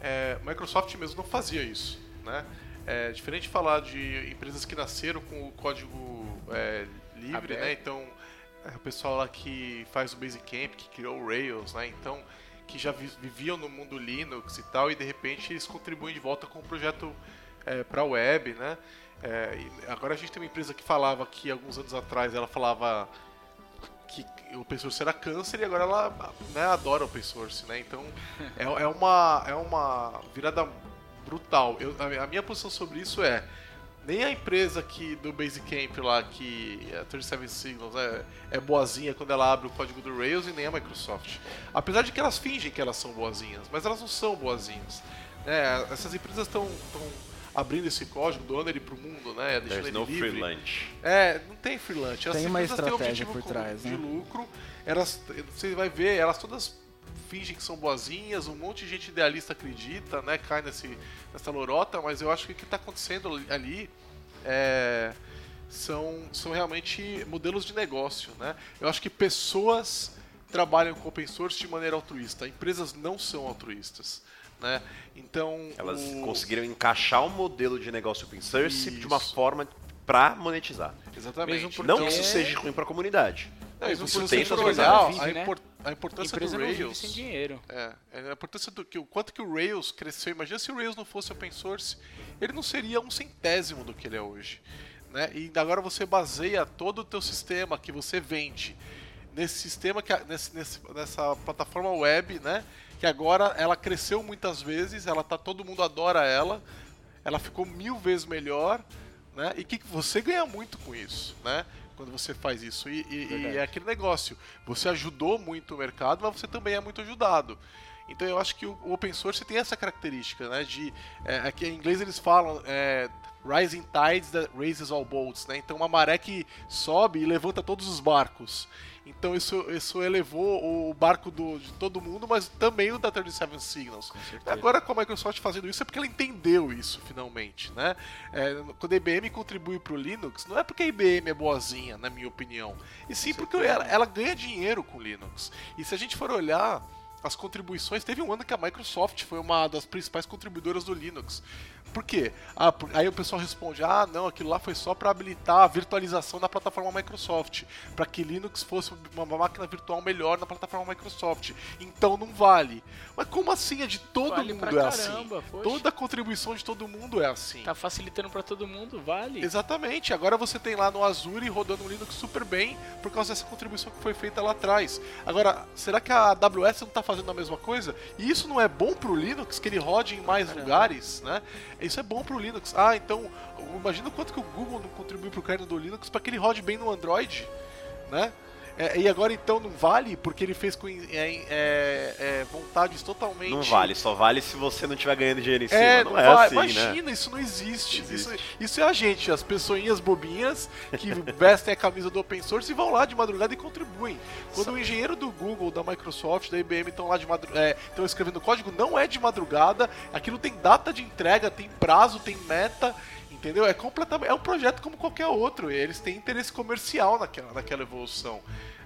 é, Microsoft mesmo não fazia isso, né? É diferente de falar de empresas que nasceram com o código é, livre, Aberto. né? Então, é, o pessoal lá que faz o Basecamp, que criou o Rails, né? Então, que já vi- viviam no mundo Linux e tal, e de repente eles contribuem de volta com o projeto para a web, né? É, agora a gente tem uma empresa que falava que alguns anos atrás ela falava que o open source era câncer e agora ela né, adora open source, né? Então é, é uma é uma virada brutal. Eu, a minha posição sobre isso é nem a empresa que do Basecamp lá que a 37 Signals é, é boazinha quando ela abre o código do Rails e nem a Microsoft. Apesar de que elas fingem que elas são boazinhas, mas elas não são boazinhas. Né? Essas empresas estão abrindo esse código, doando ele pro mundo, né? Deixando There's ele no livre. free lunch. É, não tem freelance. As Tem uma empresas têm estratégia objetivo por trás, de né? lucro. Elas, você vai ver, elas todas fingem que são boazinhas, um monte de gente idealista acredita, né? Cai nesse, nessa lorota, mas eu acho que o que está acontecendo ali é, são, são realmente modelos de negócio, né? Eu acho que pessoas trabalham com open source de maneira altruísta, empresas não são altruístas, né? Então Elas o- conseguiram encaixar um modelo de negócio open source de uma Isso. forma pra monetizar. exatamente. Mesmo porque- Não que isso seja ruim pra comunidade. Não, o você tem suas olhar, vantagens, a, né? A importância empresa do Rails. sem dinheiro. É, é, a importância do que o quanto que o Rails cresceu. Imagina se o Rails não fosse open source, ele não seria um centésimo do que ele é hoje, né? E agora você baseia todo o teu sistema que você vende nesse sistema que a- nesse- nessa plataforma web, né? Que agora ela cresceu muitas vezes, ela tá todo mundo adora ela, ela ficou mil vezes melhor, né? E que você ganha muito com isso, né? Quando você faz isso. E, e- e é aquele negócio. Você ajudou muito o mercado, mas você também é muito ajudado. Então eu acho que o, open source tem essa característica, né? De. É, aqui em inglês eles falam. É, Rising tides that raises all boats, né? Então uma maré que sobe e levanta todos os barcos. Então isso, isso elevou o barco do, de todo mundo, mas também o da 37 Signals. certeza. Agora com a Microsoft fazendo isso é porque ela entendeu isso finalmente, né? É, quando a IBM contribui para o Linux, não é porque a IBM é boazinha, na minha opinião, e sim porque ela, ela ganha dinheiro com o Linux. E se a gente for olhar as contribuições, teve um ano que a Microsoft foi uma das principais contribuidoras do Linux. Por quê? Ah, por- aí o pessoal responde: ah, não, aquilo lá foi só para habilitar a virtualização da plataforma Microsoft, para que Linux fosse uma máquina virtual melhor na plataforma Microsoft. Então não vale. Mas como assim? É de todo Vale mundo é assim. caramba, poxa. Toda a contribuição de todo mundo é assim. Tá facilitando pra todo mundo, vale. Exatamente. Agora você tem lá no Azure rodando o Linux super bem por causa dessa contribuição que foi feita lá atrás. Agora, será que a AWS não está fazendo a mesma coisa? E isso não é bom pro Linux, que ele rode em mais Caramba. lugares, né? Isso é bom pro Linux. Ah, então, imagina o quanto que o Google não contribuiu pro kernel do Linux para que ele rode bem no Android, né? É, e agora então não vale porque ele fez com é, é, é, vontades totalmente. Não vale, só vale se você não estiver ganhando dinheiro em cima. É, não, não, é vai. assim, Imagina, né? isso não existe. Existe. Isso, isso é a gente, as pessoinhas bobinhas que *laughs* vestem a camisa do open source e vão lá de madrugada e contribuem. Quando o engenheiro do Google, da Microsoft, da IBM estão lá de madrugada, estão escrevendo código, não é de madrugada, aquilo tem data de entrega, tem prazo, tem meta. Entendeu? É completamente. É um projeto como qualquer outro. Eles têm interesse comercial naquela, naquela evolução.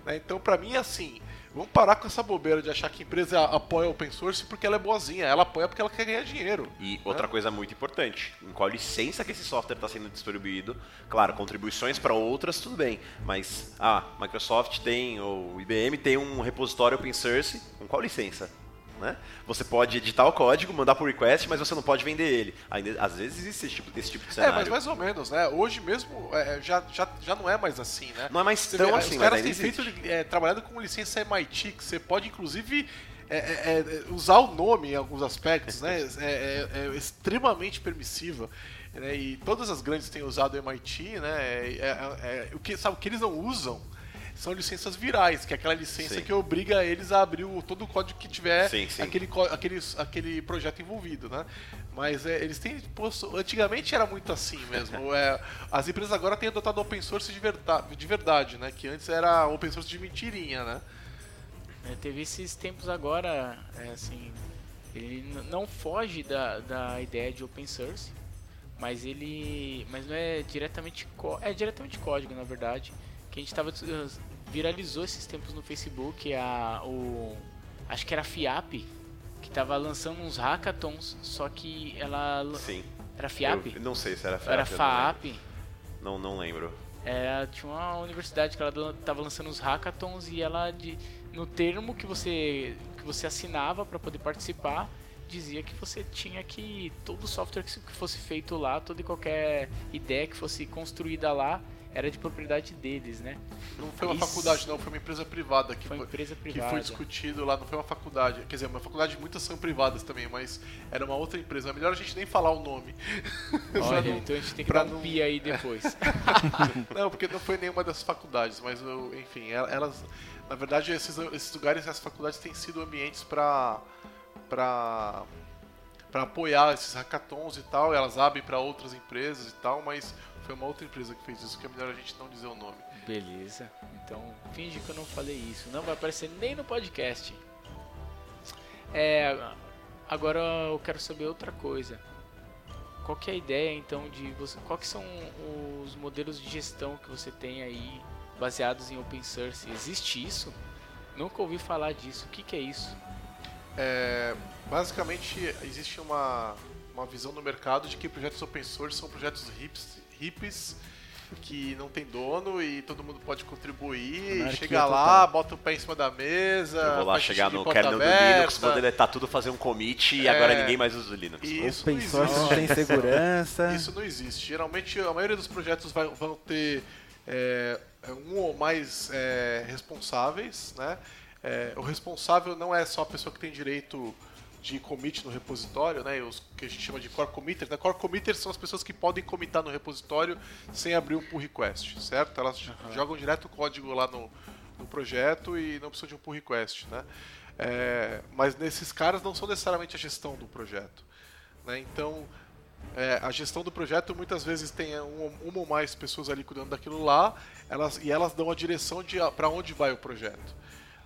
Né? Então, pra mim, assim, vamos parar com essa bobeira de achar que a empresa apoia o open source porque ela é boazinha. Ela apoia porque ela quer ganhar dinheiro. E outra coisa muito importante, em qual licença que esse software está sendo distribuído. Claro, contribuições para outras, tudo bem. Mas, ah, Microsoft tem, ou IBM tem um repositório open source, com qual licença? Né? Você pode editar o código, mandar por request, mas você não pode vender ele. Ainda, às vezes existe esse tipo, esse tipo de cenário. É, mas mais ou menos, né? Hoje mesmo é, já, já, já não é mais assim, né? Não é mais Você tão vê, assim, os mas caras têm feito é, trabalhando com licença MIT, que você pode inclusive é, é, é, usar o nome em alguns aspectos, né? *laughs* É, é- é extremamente permissiva. né? E todas as grandes têm usado o MIT, né? É- é- é- o que sabe o que eles não usam são licenças virais, que é aquela licença Sim. que obriga eles a abrir o- todo o código que tiver Sim, sim. Aquele, aquele, aquele projeto envolvido, né? Mas é, eles têm posto, antigamente era muito assim mesmo. *laughs* É, as empresas agora têm adotado open source de verdade, de verdade, né? Que antes era open source de mentirinha, né? É, teve esses tempos agora, é, assim, ele não foge da, da ideia de open source, mas ele, mas não é diretamente, é diretamente código na verdade, que a gente tava eh, viralizou esses tempos no Facebook a o, acho que era a FIAP que tava lançando uns hackathons, só que ela Sim. era FIAP, Eu não sei se era FAP. era FAAP. Não, não lembro. É, tinha uma universidade que ela tava lançando os hackathons e ela de, no termo que você que você assinava para poder participar dizia que você tinha que todo software que fosse feito lá, toda e qualquer ideia que fosse construída lá era de propriedade deles, né? Não foi uma Isso. faculdade, não, foi uma empresa privada que Foi empresa que privada. foi discutido lá, não foi uma faculdade. Quer dizer, uma faculdade muitas são privadas também, mas era uma outra empresa. É melhor a gente nem falar o nome. Olha, *laughs* não- então a gente tem que dar um não- pi aí depois. *laughs* Não, porque não foi nenhuma dessas faculdades, mas eu- enfim, el- elas, na verdade, esses, esses lugares, essas faculdades têm sido ambientes para para para apoiar esses hackathons e tal. Elas abrem para outras empresas e tal, mas foi uma outra empresa que fez isso, que é melhor a gente não dizer o nome. Beleza. Então, finge que eu não falei isso. Não vai aparecer nem no podcast. É, agora eu quero saber outra coisa. Qual que é a ideia então de você, qual que são os modelos de gestão que você tem aí baseados em open source? Existe isso? Nunca ouvi falar disso. O que, que é isso? É, basicamente, existe uma, uma visão no mercado de que projetos open source são projetos hips, hippies que não tem dono e todo mundo pode contribuir, Anarquia chega lá, total. bota o pé em cima da mesa, Eu vou lá chegar no kernel do. Linux, vou deletar tudo, fazer um commit e É. agora ninguém mais usa o Linux. E isso Open não source não existe. tem *laughs* segurança. Isso não existe. Geralmente a maioria dos projetos vai- vão ter é, um ou mais é, responsáveis, né? É, o responsável não é só a pessoa que tem direito de commit no repositório, né? Os que a gente chama de core committers. Né? Core committers são as pessoas que podem commitar no repositório sem abrir um pull request, certo? Elas jogam direto o código lá no, no projeto e não precisam de um pull request, né? É, mas nesses caras não são necessariamente a gestão do projeto. Né? Então, é, a gestão do projeto muitas vezes tem um- uma ou mais pessoas ali cuidando daquilo lá, elas, e elas dão a direção de para onde vai o projeto.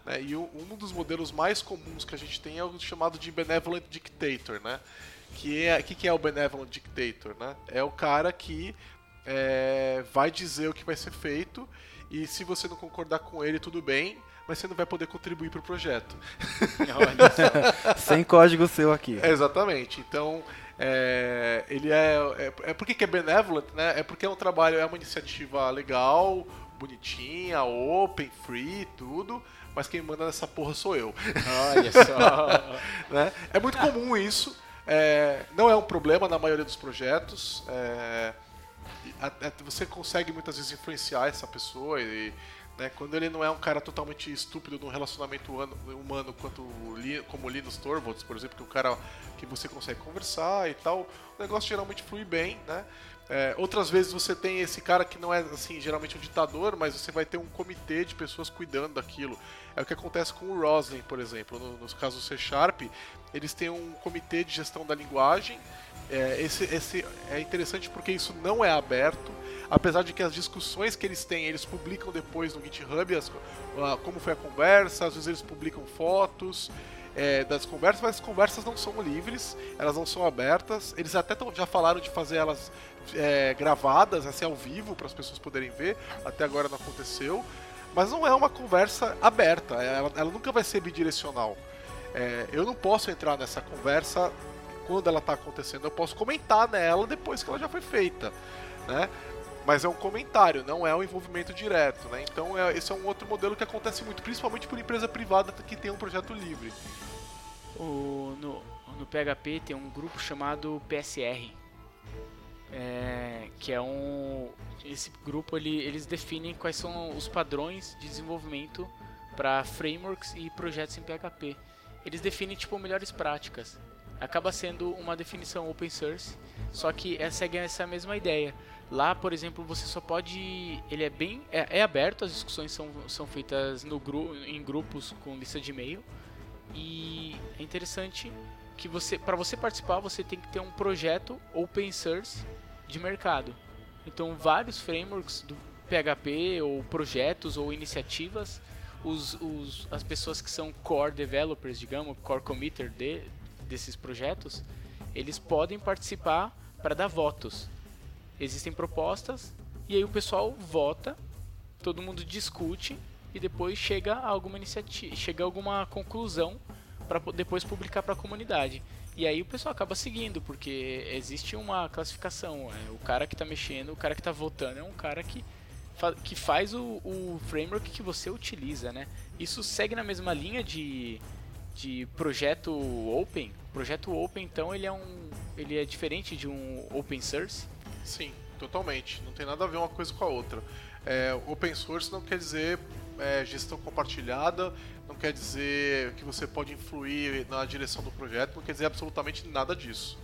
Né? E o- um dos modelos mais comuns que a gente tem é o chamado de Benevolent Dictator, né? Que é, que, que é o Benevolent Dictator, né? É o cara que é, vai dizer o que vai ser feito e se você não concordar com ele, tudo bem, mas você não vai poder contribuir para o projeto. *laughs* Sem código seu aqui. É, exatamente. Então, é, ele é, é. É por que é benevolent, né? É porque é um trabalho, é uma iniciativa legal, bonitinha, open, free, tudo. Mas quem manda nessa porra sou eu. Olha só. *laughs* né? É muito comum isso. é, não é um problema na maioria dos projetos. é, a- você consegue muitas vezes influenciar essa pessoa e né, quando ele não é um cara totalmente estúpido num relacionamento humano, quanto como o Linus Torvalds, por exemplo, que é um cara que você consegue conversar e tal, o negócio geralmente flui bem, né? É, outras vezes você tem esse cara que não é assim geralmente um ditador, mas você vai ter um comitê de pessoas cuidando daquilo. É o que acontece com o Roslyn, por exemplo, no, nos casos C Sharp, eles têm um comitê de gestão da linguagem. É, esse, esse é interessante porque isso não é aberto, apesar de que as discussões que eles têm, eles publicam depois no GitHub as- a- como foi a conversa, às vezes eles publicam fotos é, das conversas, mas as conversas não são livres, elas não são abertas. Eles até tão- já falaram de fazer elas é, gravadas, assim, ao vivo, para as pessoas poderem ver, até agora não aconteceu. Mas não é uma conversa aberta, ela, ela nunca vai ser bidirecional. É, eu não posso entrar nessa conversa quando ela está acontecendo, eu posso comentar nela depois que ela já foi feita, né? Mas é um comentário, não é um envolvimento direto, né? Então é, esse é um outro modelo que acontece muito, principalmente por empresa privada que tem um projeto livre. O, no, no PHP tem um grupo chamado PSR, é, que é um esse grupo ele, eles definem quais são os padrões de desenvolvimento para frameworks e projetos em PHP. Eles definem tipo melhores práticas. Acaba sendo uma definição open source, só que é, segue essa mesma ideia. Lá, por exemplo, você só pode. Ele é bem. É, é aberto, as discussões são, são feitas no gru, em grupos com lista de e-mail. E é interessante que você, para você participar, você tem que ter um projeto open source de mercado. Então, vários frameworks do PHP, ou projetos, ou iniciativas, os, os, as pessoas que são core developers, digamos, core committer de, desses projetos, eles podem participar para dar votos. Existem propostas, e aí o pessoal vota, todo mundo discute, e depois chega a alguma iniciativa, chega a alguma conclusão para depois publicar para a comunidade. E aí o pessoal acaba seguindo, porque existe uma classificação. É, o cara que está mexendo, o cara que está votando é um cara que, fa que faz o, o, framework que você utiliza, né? Isso segue na mesma linha de, de projeto open. O projeto open, então, ele é, um, ele é diferente de um open source? Sim, totalmente. Não tem nada a ver uma coisa com a outra. É, open source não quer dizer é, gestão compartilhada, não quer dizer que você pode influir na direção do projeto, não quer dizer absolutamente nada disso.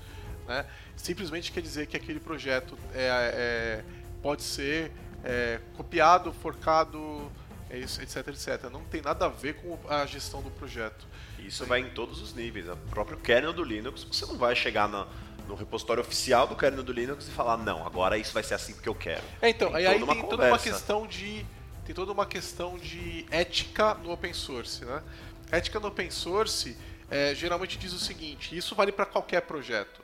Né? Simplesmente quer dizer que aquele projeto é, é pode ser é, copiado, forcado, é etc, etc. Não tem nada a ver com a gestão do projeto. Isso vai em todos os níveis. O próprio kernel do Linux, você não vai chegar na, no repositório oficial do kernel do Linux e falar, não, agora isso vai ser assim porque eu quero. É, então, tem aí, aí tem toda uma questão de tem toda uma questão de ética no open source. Né? Ética no open source é, geralmente diz o seguinte: isso vale para qualquer projeto.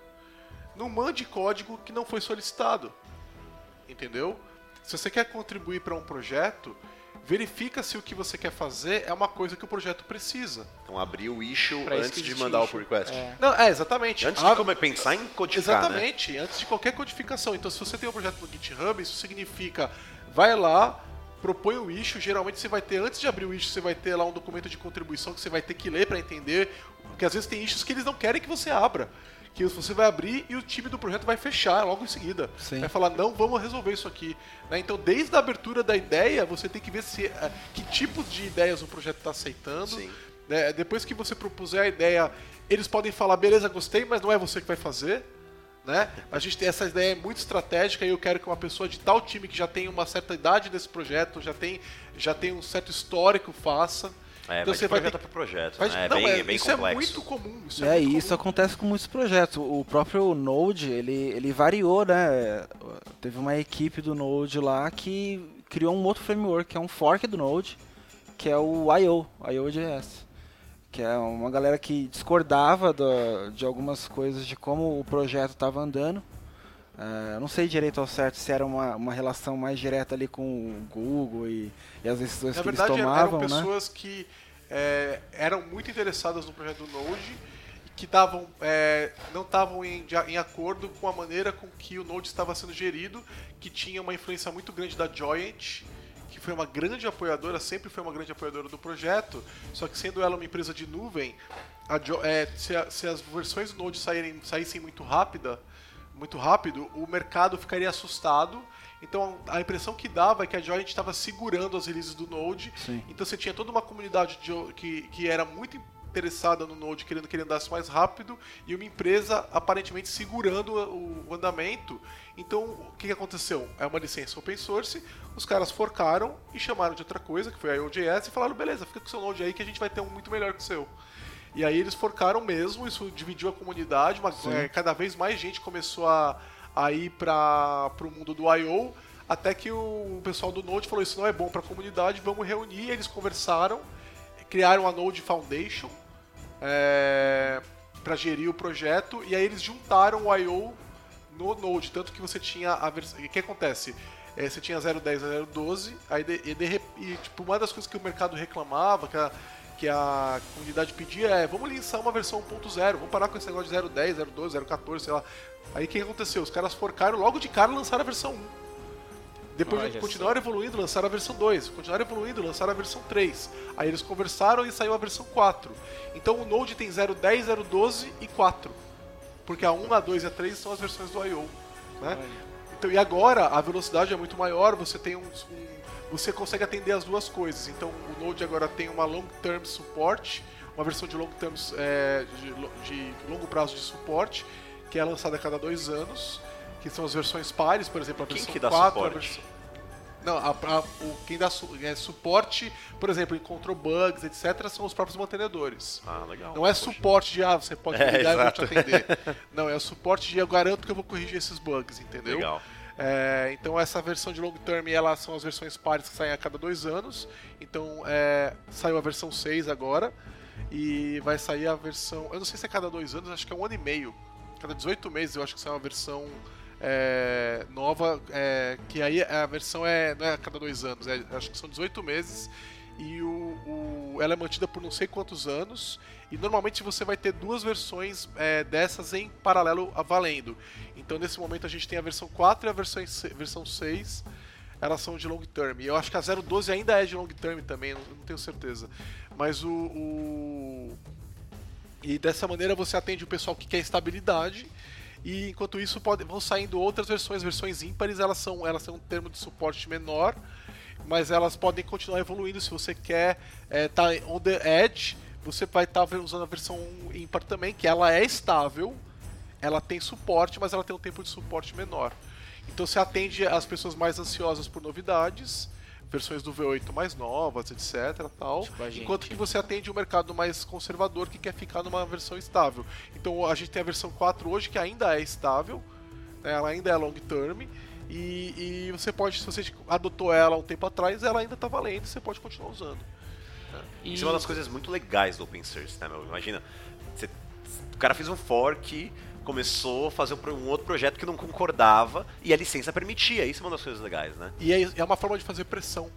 Não mande código que não foi solicitado. Entendeu? Se você quer contribuir para um projeto, verifica se o que você quer fazer é uma coisa que o projeto precisa. Então abrir o issue pra antes de mandar issue. o pull request. É. Não, é, exatamente. Antes de como pensar em codificar, né? Exatamente, né? antes de qualquer codificação. Então se você tem um projeto no GitHub, isso significa vai lá, propõe o issue, geralmente você vai ter, antes de abrir o issue, você vai ter lá um documento de contribuição que você vai ter que ler para entender, porque às vezes tem issues que eles não querem que você abra. Que você vai abrir e o time do projeto vai fechar logo em seguida. Sim. Vai falar, não, vamos resolver isso aqui. Né? Então, desde a abertura da ideia, você tem que ver se, uh, que tipo de ideias o projeto está aceitando. Né? Depois que você propuser a ideia, eles podem falar, beleza, gostei, mas não é você que vai fazer né? A gente tem essa ideia muito estratégica e eu quero que uma pessoa de tal time que já tem uma certa idade nesse projeto, já tem, já tem um certo histórico faça. É, então você vai ter... para projeto, mas, né? É não, bem, é, bem isso complexo. é muito comum. Isso é, é e muito isso comum. acontece com muitos projetos. O próprio Node, ele, ele variou, né? Teve uma equipe do Node lá que criou um outro framework, que é um fork do Node, que é o I.O., IO.js que é uma galera que discordava do, de algumas coisas de como o projeto estava andando. Uh, não sei direito ao certo se era uma, uma relação mais direta ali com o Google e, e as decisões Na que verdade, eles tomavam, eram né? pessoas que é, eram muito interessadas no projeto do Node que davam, é, não estavam em, em, acordo com a maneira com que o Node estava sendo gerido, que tinha uma influência muito grande da Joint, que foi uma grande apoiadora, sempre foi uma grande apoiadora do projeto, só que sendo ela uma empresa de nuvem, é, se, a, se, as versões do Node saírem, saíssem muito rápida, muito rápido, o mercado ficaria assustado. Então a impressão que dava é que a Joint estava segurando as releases do Node. Sim. Então você tinha toda uma comunidade de, que, que era muito interessada no Node, querendo que ele andasse mais rápido, e uma empresa aparentemente segurando o, andamento. Então o que, aconteceu? É uma licença open source, os caras forcaram e chamaram de outra coisa, que foi a IOJS, e falaram: beleza, fica com o seu Node aí que a gente vai ter um muito melhor que o seu. E aí eles forcaram mesmo, isso dividiu a comunidade, uma, é, cada vez mais gente começou a, a ir para o mundo do I.O., até que o pessoal do Node falou, isso não é bom para a comunidade, vamos reunir, eles conversaram, criaram a Node Foundation é, para gerir o projeto, e aí eles juntaram o I.O. no Node, tanto que você tinha a versão... O que acontece? É, você tinha 010 a 012, aí e, de, e, tipo, uma das coisas que o mercado reclamava, que a, que a comunidade pedia é vamos lançar uma versão 1.0, vamos parar com esse negócio de 010, 012, 014, sei lá. Aí o que aconteceu? Os caras forcaram logo de cara lançaram a versão 1. Depois Olha continuaram evoluindo, lançaram a versão 2. Continuaram evoluindo, lançaram a versão 3. Aí eles conversaram e saiu a versão 4. Então o Node tem 010, 012 e 4. Porque a 1, a 2 e a 3 são as versões do I.O. Né? Então, e agora a velocidade é muito maior, você tem um, um, você consegue atender as duas coisas. Então o Node agora tem uma long term support, uma versão de long term é, de, de longo prazo de suporte, que é lançada a cada dois anos que são as versões pares, por exemplo, a Quem versão que dá 4, suporte? a. Não, a, a- o, quem dá su- é, suporte, por exemplo, encontrou bugs, etc., são os próprios mantenedores. Ah, legal. Não é Poxa. suporte de, ah, você pode *laughs* É, ligar e eu vou te atender. *laughs* Não, é o suporte de, eu garanto que eu vou corrigir esses bugs, entendeu? Legal. É, então essa versão de long term, elas são as versões pares que saem a cada dois anos. Então é, saiu a versão 6 agora. E vai sair a versão. Eu não sei se é cada dois anos, acho que é um ano e meio. Cada 18 meses eu acho que sai uma versão é, nova. é, que aí a versão é, não é a cada dois anos, é- acho que são 18 meses. E o, o- ela é mantida por não sei quantos anos. E normalmente você vai ter duas versões é, dessas em paralelo a valendo. Então nesse momento a gente tem a versão 4 e a versão, versão 6. Elas são de long term. E eu acho que a 012 ainda é de long term também, não, não tenho certeza. Mas o, o- E dessa maneira você atende o pessoal que quer estabilidade. E enquanto isso pode, vão saindo outras versões, versões ímpares, elas são, elas têm um termo de suporte menor, mas elas podem continuar evoluindo se você quer estar on the edge, você vai estar usando a versão ímpar também, que ela é estável, ela tem suporte, mas ela tem um tempo de suporte menor. Então você atende as pessoas mais ansiosas por novidades, versões do V8 mais novas, etc. Tal, Tipo gente. enquanto que você atende o mercado mais conservador que quer ficar numa versão estável. Então a gente tem a versão 4 hoje que ainda é estável, né, ela ainda é long term. E, e você pode, se você adotou ela um tempo atrás, ela ainda está valendo, você pode continuar usando. E... Isso é uma das coisas muito legais do open source, né, meu? Imagina, você- o cara fez um fork, começou a fazer um outro projeto que não concordava e a licença permitia. Isso é uma das coisas legais, né? E é, é uma forma de fazer pressão.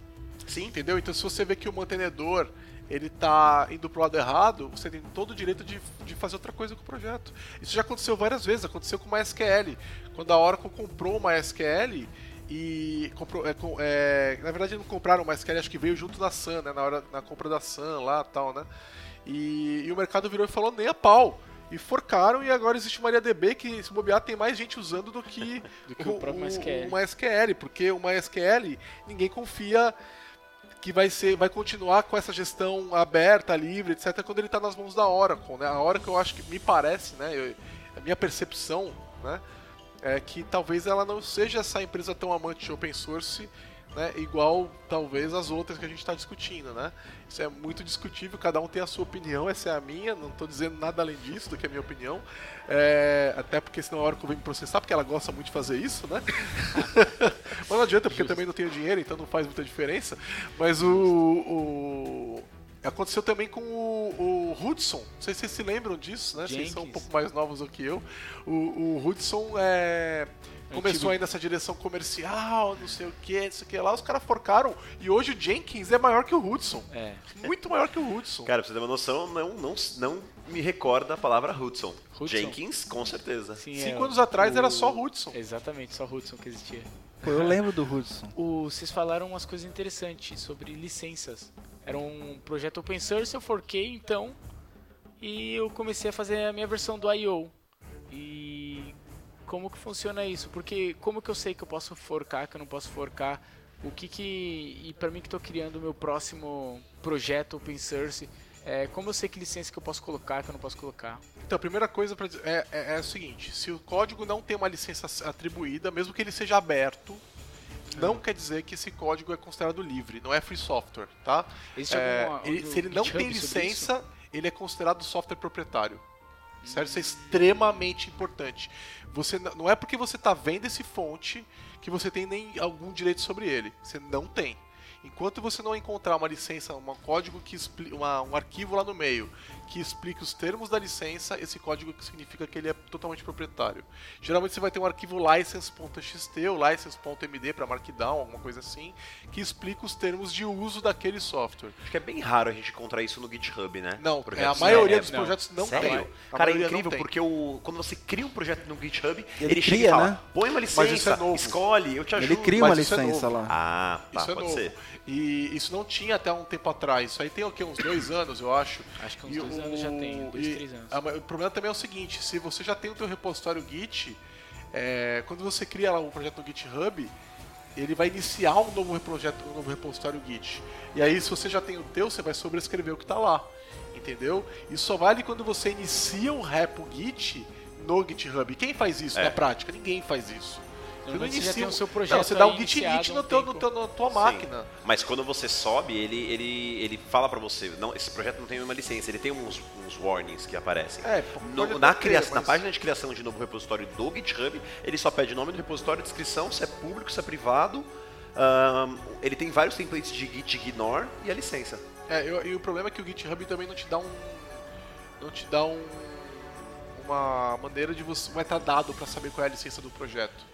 Sim. Entendeu? Então se você vê que o mantenedor ele tá indo pro lado errado, você tem todo o direito de, de fazer outra coisa com o projeto. Isso já aconteceu várias vezes, aconteceu com uma SQL. Quando a Oracle comprou uma SQL e comprou, é, é, na verdade não compraram uma SQL, acho que veio junto da Sun, né, na hora na compra da Sun lá, tal, né? E, e o mercado virou e falou nem a pau. E forcaram e agora existe o MariaDB que se bobear tem mais gente usando do que, *laughs* Do que o próprio MySQL. uma SQL, porque uma SQL ninguém confia que vai ser, vai continuar com essa gestão aberta, livre, etc, quando ele está nas mãos da Oracle, né? A Oracle eu acho que me parece, né, eu- a minha percepção, né, é que talvez ela não seja essa empresa tão amante de open source, né, igual talvez as outras que a gente está discutindo, né? Isso é muito discutível, cada um tem a sua opinião, essa é a minha, não estou dizendo nada além disso do que a minha opinião, É, até porque senão a Oracle vem me processar, porque ela gosta muito de fazer isso, né? *laughs* Mas não adianta, porque eu também não tenho dinheiro, então não faz muita diferença. Mas o. o- Aconteceu também com o, o Hudson. Não sei se vocês se lembram disso, né? Vocês são um Jenkins. pouco mais novos do que eu. O, o Hudson é, começou Antigo. aí nessa direção comercial, não sei o que, não sei o que lá. Os caras forcaram. E hoje o Jenkins é maior que o Hudson. É. Muito maior que o Hudson. Cara, pra você ter uma noção, não, não, não me recorda a palavra Hudson. Hudson. Jenkins, com certeza. Sim, Cinco é, anos atrás o- era só Hudson. Exatamente, só Hudson que existia. Pô, eu lembro do Hudson. O, vocês falaram umas coisas interessantes sobre licenças. Era um projeto open source, eu forquei então e eu comecei a fazer a minha versão do I.O. E como que funciona isso? Porque como que eu sei que eu posso forcar, que eu não posso forcar? O que que e para mim que estou criando o meu próximo projeto open source, é, como eu sei que licença que eu posso colocar, que eu não posso colocar? Então, a primeira coisa pra é, é, é o seguinte: se o código não tem uma licença atribuída, mesmo que ele seja aberto, não quer dizer que esse código é considerado livre, não é free software, tá? É, alguma- ele- se ele não tem licença, ele é considerado software proprietário. Certo? Isso é extremamente importante. Você não é porque você está vendo esse fonte que você tem nem algum direito sobre ele. Você não tem. Enquanto você não encontrar uma licença, um código que uma, um arquivo lá no meio que explique os termos da licença, esse código significa que ele é totalmente proprietário. Geralmente você vai ter um arquivo license.txt ou license.md para Markdown, alguma coisa assim, que explica os termos de uso daquele software. Acho que é bem raro a gente encontrar isso no GitHub, né? Não, é, a maioria É, dos não. projetos não Sério? tem. A Cara, é incrível, porque o, quando você cria um projeto no GitHub, Ele ele, chega cria, e fala, né? põe uma é licença, novo. escolhe, eu te ajudo. Ele cria uma é licença lá. Ah, tá, Isso é pode novo. ser. E isso não tinha até um tempo atrás. Isso aí tem o quê? Uns dois anos, eu acho. Acho que uns E dois o- anos já tem, dois, e três anos. o problema também é o seguinte, se você já tem o teu repositório Git, é, quando você cria lá um projeto no GitHub, ele vai iniciar um novo projeto, um novo repositório Git. E aí, se você já tem o teu, você vai sobrescrever o que está lá. Entendeu? Isso só vale quando você inicia um repo Git no GitHub. E quem faz isso É. na prática? Ninguém faz isso. Você já inicia tem um- o seu projeto Não, você dá um git init há no um teu, no teu- na tua Sim. máquina. Mas quando você sobe, ele, ele, ele fala pra você, não, esse projeto não tem uma licença, ele tem uns, uns warnings que aparecem. É, No- na, ter, criação, na mas- página de criação de novo repositório do GitHub, ele só pede nome do repositório, descrição, se é público, se é privado. Ahn, ele tem vários templates de git ignore e a licença. É, eu- e o problema é que o GitHub também não te dá um. Não te dá um. Uma maneira de você. Vai estar dado para saber qual é a licença do projeto.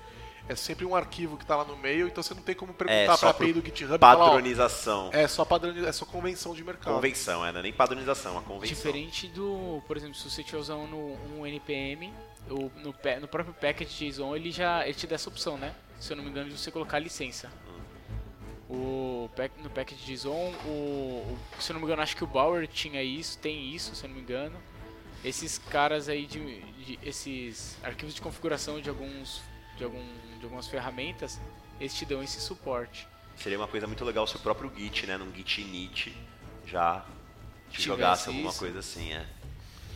É sempre um arquivo que está lá no meio, então você não tem como É, perguntar só para a API do GitHub e falar, ó, Padronização. É só padronização, é só convenção de mercado. Convenção, é, não é nem padronização, é uma convenção. Diferente do, por exemplo, se você estiver usando um NPM, o- no, no próprio package JSON ele já ele te dá essa opção, né? Se eu não me engano, de você colocar a licença. O pack- no package JSON, o, o- se eu não me engano, acho que o Bower tinha isso, tem isso, se eu não me engano. Esses caras aí de, de- esses arquivos de configuração de alguns de algum de algumas ferramentas, eles te dão esse suporte. Seria uma coisa muito legal se o próprio Git, né, num Git init, já te Tivesse jogasse alguma isso. coisa assim, é.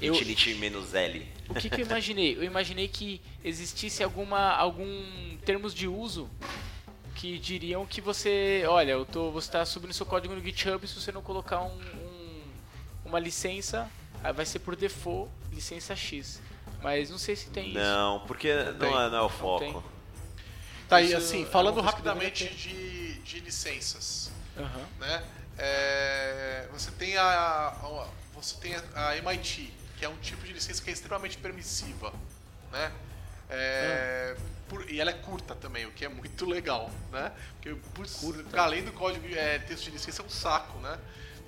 Eu- Git init menos L. O que, que eu imaginei? Eu imaginei que existisse alguma algum termos de uso que diriam que você, olha, eu tô, você está subindo seu código no GitHub se você não colocar um, um- uma licença, vai ser por default licença X. Mas não sei se tem isso. Não, porque não, é, não é o não foco. Tá aí, assim, é falando que rapidamente de, de licenças. Aham. né? É, você tem a, a- você tem a MIT, que é um tipo de licença que é extremamente permissiva, né? É, por- e ela é curta também, o que é muito *laughs* legal, né? Porque putz, além do código é, texto de licença é um saco, né?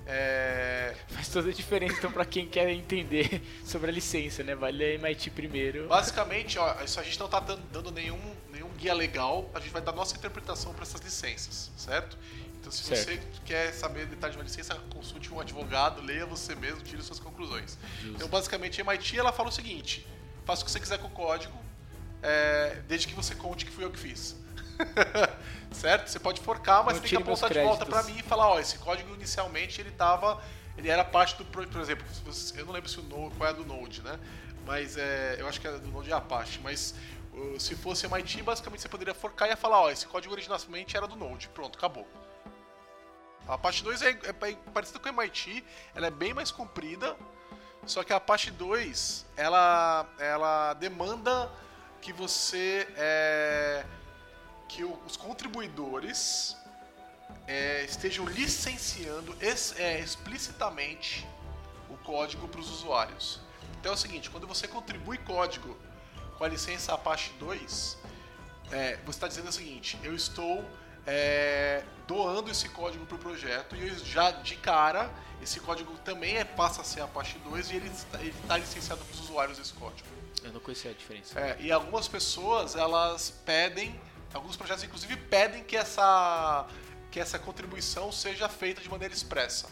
É, Faz toda a diferença então para quem quer entender sobre a licença, né? Vai ler MIT primeiro. basicamente, ó, isso a gente não está dando, nenhum, nenhum guia legal, a gente vai dar nossa interpretação para essas licenças, certo? Então, se Certo. você quer saber detalhes de uma licença, consulte um advogado, leia você mesmo, tire suas conclusões. Então, basicamente, a MIT ela fala o seguinte: faça o que você quiser com o código, é, desde que você conte que fui eu que fiz. *laughs* certo? Você pode forcar, mas Não tem que apontar de volta para mim e falar: ó, esse código inicialmente ele tava. Ele era parte do. Por exemplo, eu não lembro se o Node, qual é a do Node, né? Mas é, eu acho que é do Node é Apache. Mas se fosse MIT, basicamente você poderia forcar e ia falar: ó, esse código originalmente era do Node. Pronto, acabou. A Apache 2 é, é bem parecida com a MIT, ela é bem mais comprida, só que a Apache 2 ela, ela demanda que você é, que os contribuidores é, estejam licenciando ex- é, explicitamente o código para os usuários. Então é o seguinte, quando você contribui código com a licença Apache 2, é, você está dizendo o seguinte: eu estou é, doando esse código para o projeto e já de cara esse código também é, passa a ser Apache 2 e ele está licenciado para os usuários desse código. Eu não conhecia a diferença. É, e algumas pessoas elas pedem, alguns projetos inclusive pedem que essa que essa contribuição seja feita de maneira expressa.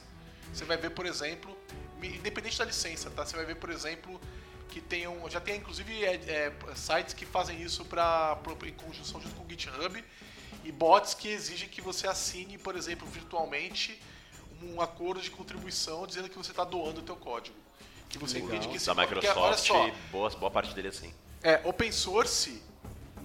Você vai ver, por exemplo, independente da licença, tá? Você vai ver, por exemplo, que tem um, já tem inclusive é, é, sites que fazem isso para em conjunção junto com o GitHub e bots que exigem que você assine, por exemplo, virtualmente um acordo de contribuição dizendo que você está doando o teu código. Que você Legal. entende que esse Da porque, olha Microsoft, só, boa, boa parte dele é assim. é, open source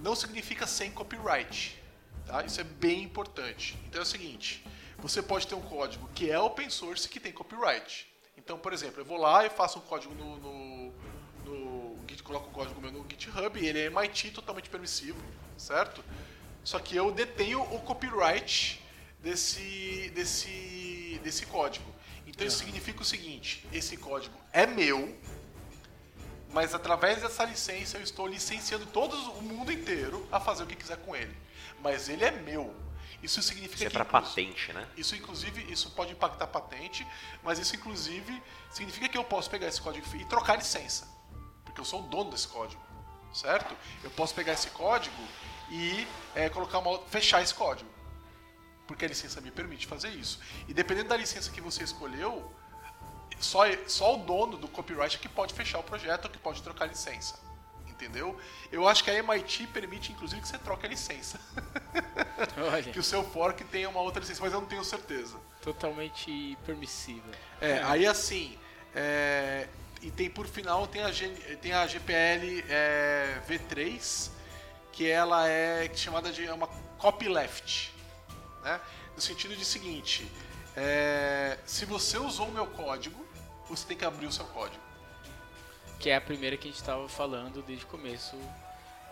não significa sem copyright. Tá? Isso é bem importante. Então é o seguinte: você pode ter um código que é open source que tem copyright. Então, por exemplo, eu vou lá e faço um código no, no, no Git, coloco o código meu no GitHub, e ele é MIT totalmente permissivo, certo? Só que eu detenho o copyright desse, desse, desse código. Então isso significa o seguinte: esse código é meu, mas através dessa licença eu estou licenciando todo o mundo inteiro a fazer o que quiser com ele. Mas ele é meu. Isso significa Isso é inclu- patente, né? Isso inclusive, isso pode impactar a patente, mas isso inclusive significa que eu posso pegar esse código e trocar a licença. Porque eu sou o dono desse código, certo? Eu posso pegar esse código e é, colocar uma fechar esse código. Porque a licença me permite fazer isso. E dependendo da licença que você escolheu, só, só o dono do copyright é que pode fechar o projeto ou que pode trocar a licença. Entendeu? Eu acho que a MIT permite, inclusive, que você troque a licença. *laughs* Que o seu fork tenha uma outra licença, mas eu não tenho certeza. totalmente permissível. É, aí assim, é, e tem por final tem a, G- tem a GPL é, V3, que ela é chamada de é uma copyleft, né? No sentido de seguinte, é, se você usou o meu código, você tem que abrir o seu código. Que é a primeira que a gente estava falando desde o começo.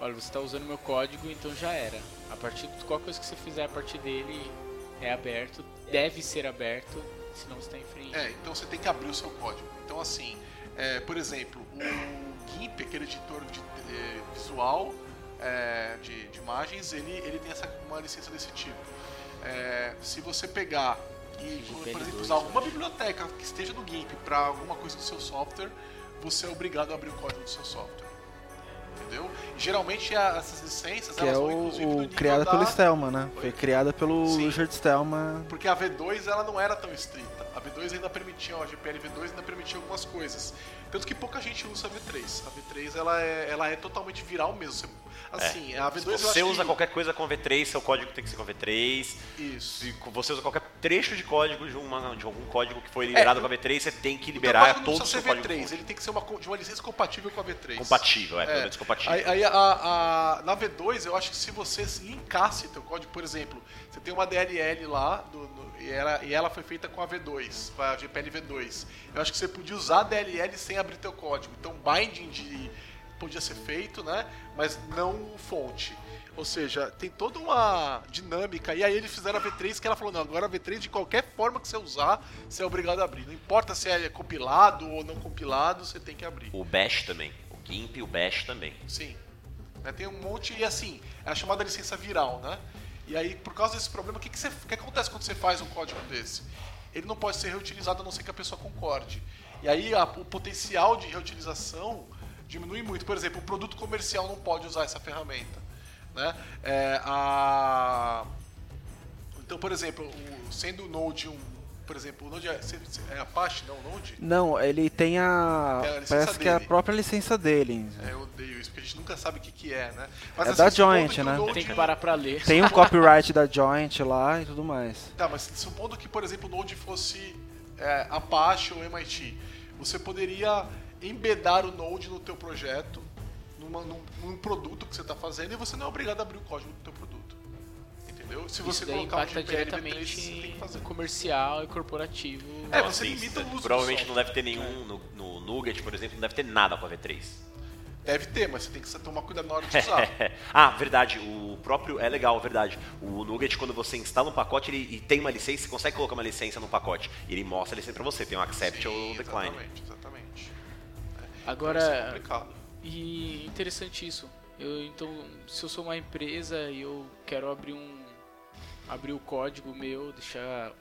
Olha, você está usando meu código, então já era. A partir de qualquer coisa que você fizer a partir dele é aberto, deve ser aberto, senão você está infringindo. É, então você tem que abrir o seu código. Então, assim, é, por exemplo, o GIMP, aquele editor de, eh, visual é, de, de imagens, ele, ele tem essa, uma licença desse tipo. É, se você pegar e, por GPL2, exemplo, usar alguma biblioteca que esteja no GIMP para alguma coisa do seu software, você é obrigado a abrir o código do seu software. Entendeu? E, geralmente a- essas licenças Que elas é o, criada da- pelo Stellman, né? Foi criada pelo Sim. Richard Stellman. porque a V2 ela não era tão estrita. A V2 ainda permitia, a GPL V2 ainda permitia algumas coisas. Tanto que pouca gente usa a V3. A V3 ela é, ela é totalmente viral mesmo. Você- assim, a V2 Se você usa que... qualquer coisa com V3, seu código tem que ser com V3. Isso. Se você usa qualquer trecho de código de, uma, de algum código que foi liberado É, com a V3, você tem que liberar todo o seu código V3, ele tem que ser uma, de uma licença compatível com a V3. compatível, é, pelo menos compatível. Aí, aí a, a- na V2, eu acho que se você linkasse teu código, por exemplo, você tem uma DLL lá do- no- e, ela, e ela foi feita com a V2, com a GPL V2. Eu acho que você podia usar a DLL sem abrir teu código. Então, binding de, podia ser feito, né? Mas não fonte. Ou seja, tem toda uma dinâmica. E aí eles fizeram a V3 que ela falou, não, agora a V3 de qualquer forma que você usar, você é obrigado a abrir. Não importa se é compilado ou não compilado, você tem que abrir. O Bash também. O GIMP e o Bash também. Sim. Né, Tem um monte, e assim, é a chamada licença viral, né? E aí, por causa desse problema, o que, que, você- o que acontece quando você faz um código desse? Ele não pode ser reutilizado a não ser que a pessoa concorde. E aí a- o potencial de reutilização diminui muito. Por exemplo, o produto comercial não pode usar essa ferramenta. Né? É, a... Então, por exemplo, o- sendo o Node um. Por exemplo, o Node é, é Apache, não Node? Não, ele tem a. É a parece que é a dele. própria licença dele. É, eu odeio isso, porque a gente nunca sabe o que, que é, né? Mas, É da supondo Joint, que o né? Node- Tem que parar pra ler. Tem um copyright da Joint lá e tudo mais. Tá, mas supondo que, por exemplo, o Node fosse é, Apache ou MIT, você poderia embedar o Node no teu projeto, numa- num, num produto que você está fazendo, e você não é obrigado a abrir o código do teu produto. Entendeu? Se você Isso colocar um impacta GPL V3, diretamente você tem que fazer. comercial e corporativo. É, você assim, limita o uso do Provavelmente não deve ter nenhum no, no Nugget, por exemplo, não deve ter nada com a V3. Deve ter, mas você tem que tomar cuidado na hora de usar. *laughs* ah, verdade. O próprio. É legal, verdade. O Nugget, quando você instala um pacote ele, e tem uma licença, você consegue colocar uma licença no pacote. E ele mostra a licença pra você. Tem um accept Sim, ou decline. Exatamente, exatamente. Isso é Agora, complicado. e interessante isso. Eu, então, se eu sou uma empresa e eu quero abrir um abrir o código meu, deixar